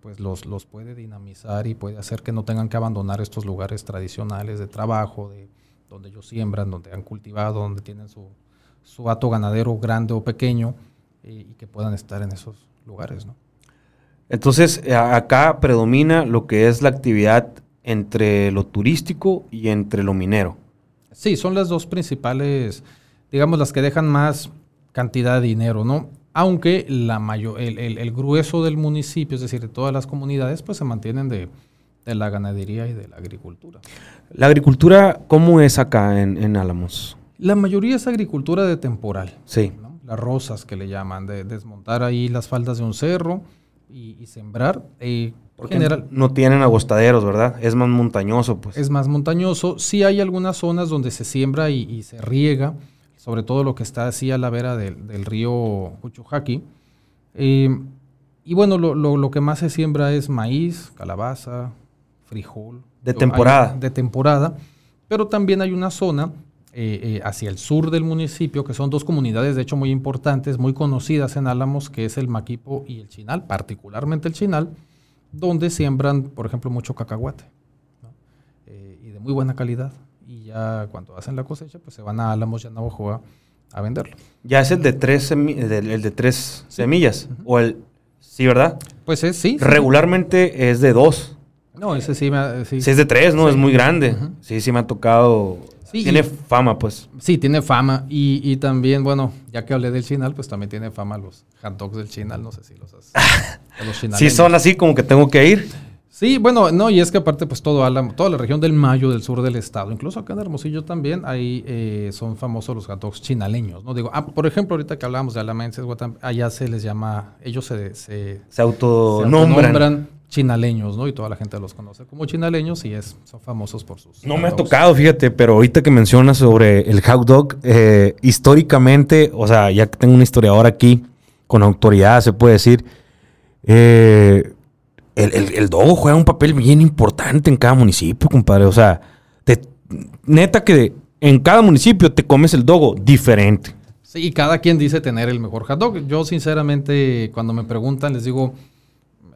pues los, los puede dinamizar y puede hacer que no tengan que abandonar estos lugares tradicionales de trabajo, de donde ellos siembran, donde han cultivado, donde tienen su, su hato ganadero grande o pequeño y que puedan estar en esos lugares. ¿no? Entonces, acá predomina lo que es la actividad entre lo turístico y entre lo minero. Sí, son las dos principales digamos, las que dejan más cantidad de dinero, ¿no? Aunque la mayor, el, grueso del municipio, es decir, de todas las comunidades, pues se mantienen de, la ganadería y de la agricultura. ¿La agricultura cómo es acá en, Álamos? La mayoría es agricultura de temporal. Sí. Las rosas que le llaman, de desmontar ahí las faldas de un cerro y, sembrar. Eh, general, no tienen agostaderos, ¿verdad? Es más montañoso, pues. Es más montañoso. Sí hay algunas zonas donde se siembra y, y se riega sobre todo lo que está así a la vera del, río Cuchujaqui. Eh, y bueno, lo, que más se siembra es maíz, calabaza, frijol. De temporada. de temporada. Pero también hay una zona eh, eh, hacia el sur del municipio, que son dos comunidades, de hecho, muy importantes, muy conocidas en Álamos, que es el Maquipo y el Chinal, particularmente el Chinal, donde siembran, por ejemplo, mucho cacahuate. y de muy buena calidad ya cuando hacen la cosecha, pues se van a Álamos y a Navajoa a venderlo. Ya es el de tres, el de tres semillas, o el, sí, ¿verdad? Pues es, sí. Regularmente es de dos. No, ese sí me sí. es de tres, ¿no? Es muy grande. Sí, sí me ha tocado. tiene fama, pues. Sí, tiene fama. Y, y, también, bueno, ya que hablé del chinal, pues también tiene fama los hot dogs del chinal. No sé si los has. los sí, son así como que tengo que ir. Sí, bueno, no, y es que aparte, pues todo toda la región del Mayo, del sur del estado, incluso acá en Hermosillo también, ahí eh, son famosos los gatos chinaleños, ¿no? Digo, ah, por ejemplo, ahorita que hablábamos de alamenses, allá se les llama, ellos se, se, se autonombran. chinaleños, ¿no? Y toda la gente los conoce como chinaleños y es, son famosos por sus... No me ha tocado, fíjate, pero ahorita que mencionas sobre el hot dog, eh, históricamente, o sea, ya que tengo un historiador aquí, con autoridad se puede decir, eh el, el, dogo juega un papel bien importante en cada municipio, compadre. O sea, neta que en cada municipio te comes el dogo diferente. Sí, y cada quien dice tener el mejor hot dog. Yo, sinceramente, cuando me preguntan, les digo,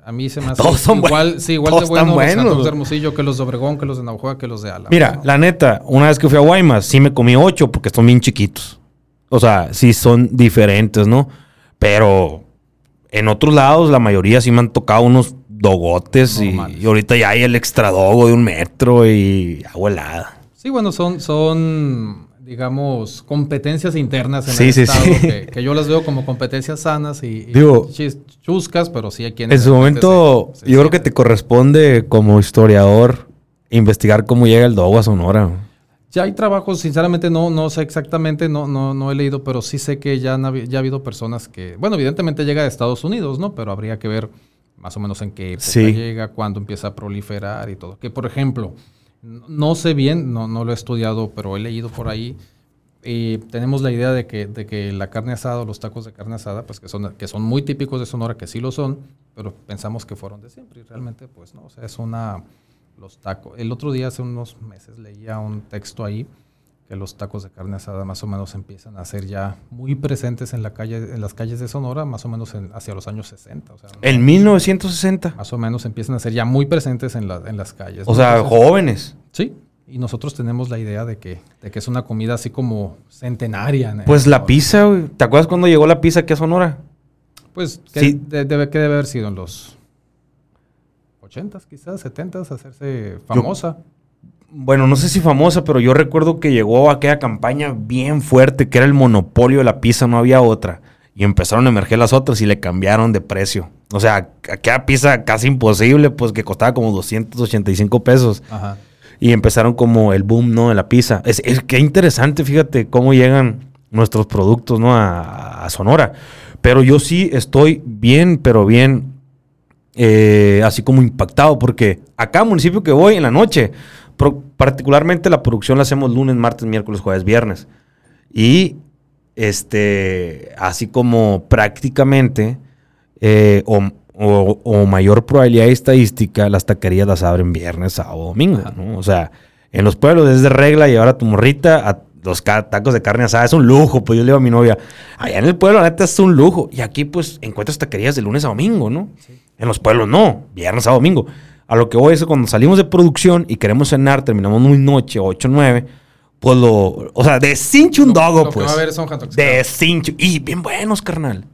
a mí se me hace igual, sí, igual de bueno los de Hermosillo que los de Obregón, que los de Naujoa, que los de Ala. Mira, la neta, una vez que fui a Guaymas, sí me comí ocho porque son bien chiquitos. O sea, sí son diferentes, ¿no? Pero en otros lados, la mayoría sí me han tocado unos dogotes y, ahorita ya hay el extra dogo de un metro y agua helada. Sí, bueno, son, son digamos, competencias internas en el Estado, Que, yo las veo como competencias sanas y, chuscas, pero sí hay quienes... En su momento, yo creo que te corresponde como historiador investigar cómo llega el dogo a Sonora. Ya hay trabajos, sinceramente no, no sé exactamente, no, no, no he leído, pero sí sé que ya, ya ha habido personas que, bueno, evidentemente llega de Estados Unidos, ¿no? Pero habría que ver más o menos en qué época llega, cuándo empieza a proliferar y todo. Que por ejemplo, no sé bien, no, no lo he estudiado, pero he leído por ahí. Y tenemos la idea de que, de que la carne asada, los tacos de carne asada, pues que son, que son muy típicos de Sonora, que sí lo son, pero pensamos que fueron de siempre y realmente pues no, o sea, es una, los tacos. El otro día, hace unos meses, leía un texto ahí que los tacos de carne asada más o menos empiezan a ser ya muy presentes en, la calle, en las calles de Sonora, más o menos hacia los años 60. O sea, ¿En 1960? Más o menos empiezan a ser ya muy presentes en, en las calles. O sea, jóvenes. Sí, y nosotros tenemos la idea de que, de que es una comida así como centenaria. Pues la pizza, güey. ¿Te acuerdas cuando llegó la pizza aquí a Sonora? Pues, ¿qué, sí. debe, ¿qué debe haber sido? En los 80s, quizás, 70s, hacerse famosa bueno, no sé si famosa, pero yo recuerdo que llegó aquella campaña bien fuerte, que era el monopolio de la pizza, no había otra. Y empezaron a emerger las otras y le cambiaron de precio. O sea, aquella pizza casi imposible, pues que costaba como 285 pesos. Ajá. Y empezaron como el boom, ¿no? De la pizza. Es, es que interesante, fíjate cómo llegan nuestros productos, ¿no? A, Sonora. Pero yo sí estoy bien, pero bien, eh, así como impactado, porque acá, municipio que voy en la noche, particularmente la producción la hacemos lunes, martes, miércoles, jueves, viernes. Y este, así como prácticamente eh, o, mayor probabilidad estadística, las taquerías las abren viernes, sábado, domingo. ¿no? O sea, en los pueblos es de regla llevar a tu morrita a los tacos de carne asada. Es un lujo, pues yo le digo a mi novia, allá en el pueblo la neta es un lujo. Y aquí pues encuentras taquerías de lunes a domingo, ¿no? En los pueblos no, viernes a domingo. A lo que voy es que cuando salimos de producción y queremos cenar, terminamos muy noche, 8, 9, pues lo. O sea, de cincho un dogo, pues. a ver son de cincho. Y bien buenos, carnal.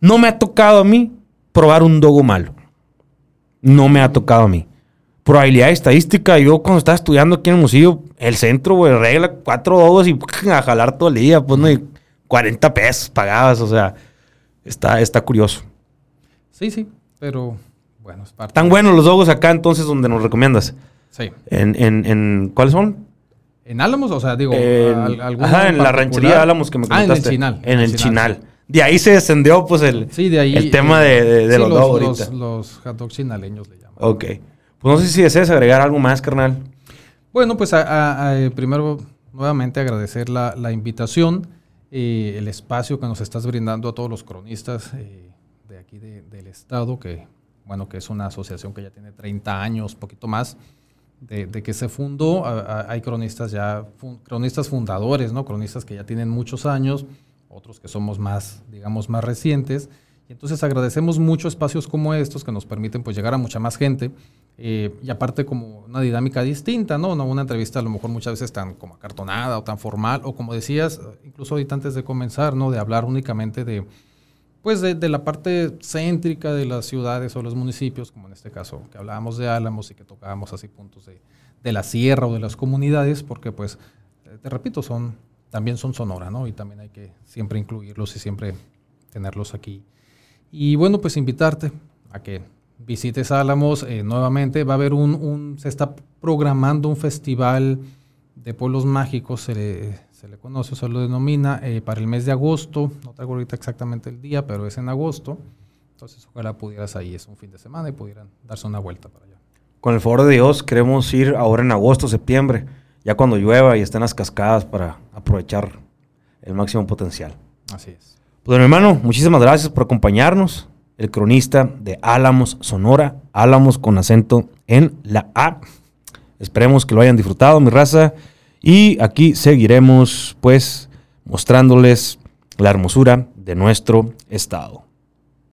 No me ha tocado a mí probar un dogo malo. No me ha tocado a mí. Probabilidad estadística, yo cuando estaba estudiando aquí en el museo, el centro, güey, regla cuatro dogos y a jalar todo el día, pues no, y 40 pesos pagabas, o sea, está, está curioso. Sí, sí, pero bueno, es parte. Tan buenos los dogos acá entonces donde nos recomiendas. Sí. ¿En, en, en cuáles son? En Álamos, o sea, digo, ajá, en la ranchería Álamos que me comentaste. Ah, en el Chinal. En el Chinal. De ahí se descendió, pues, el, sí, de ahí, el tema de, de, los, dogos los, los, hot dogs chinaleños le llaman. Ok. Pues no sé si deseas agregar algo más, carnal. Bueno, pues a, eh, primero, nuevamente agradecer la, la invitación, eh, el espacio que nos estás brindando a todos los cronistas eh, de aquí del estado, que bueno, que es una asociación que ya tiene 30 años, poquito más, de, que se fundó. hay cronistas ya, cronistas fundadores, ¿no? Cronistas que ya tienen muchos años, otros que somos más, digamos, más recientes. Y entonces agradecemos mucho espacios como estos que nos permiten pues llegar a mucha más gente. Eh, y aparte como una dinámica distinta, ¿no? ¿no? Una entrevista a lo mejor muchas veces tan como acartonada o tan formal, o como decías, incluso ahorita antes de comenzar, ¿no? De hablar únicamente de pues de, la parte céntrica de las ciudades o los municipios, como en este caso que hablábamos de Álamos y que tocábamos así puntos de, de la sierra o de las comunidades, porque pues, eh, te repito, son, también son Sonora, ¿no? Y también hay que siempre incluirlos y siempre tenerlos aquí. Y bueno, pues invitarte a que visites Álamos eh, nuevamente. Va a haber un, un, se está programando un festival de pueblos mágicos, se se le conoce, se lo denomina eh, para el mes de agosto, no traigo ahorita exactamente el día, pero es en agosto, entonces ojalá pudieras ahí, es un fin de semana y pudieran darse una vuelta para allá. Con el favor de Dios, queremos ir ahora en agosto, septiembre, ya cuando llueva y estén las cascadas para aprovechar el máximo potencial. Así es. Pues mi hermano, muchísimas gracias por acompañarnos. El cronista de Álamos, Sonora, Álamos con acento en la A. Esperemos que lo hayan disfrutado, mi raza. Y aquí seguiremos pues mostrándoles la hermosura de nuestro estado.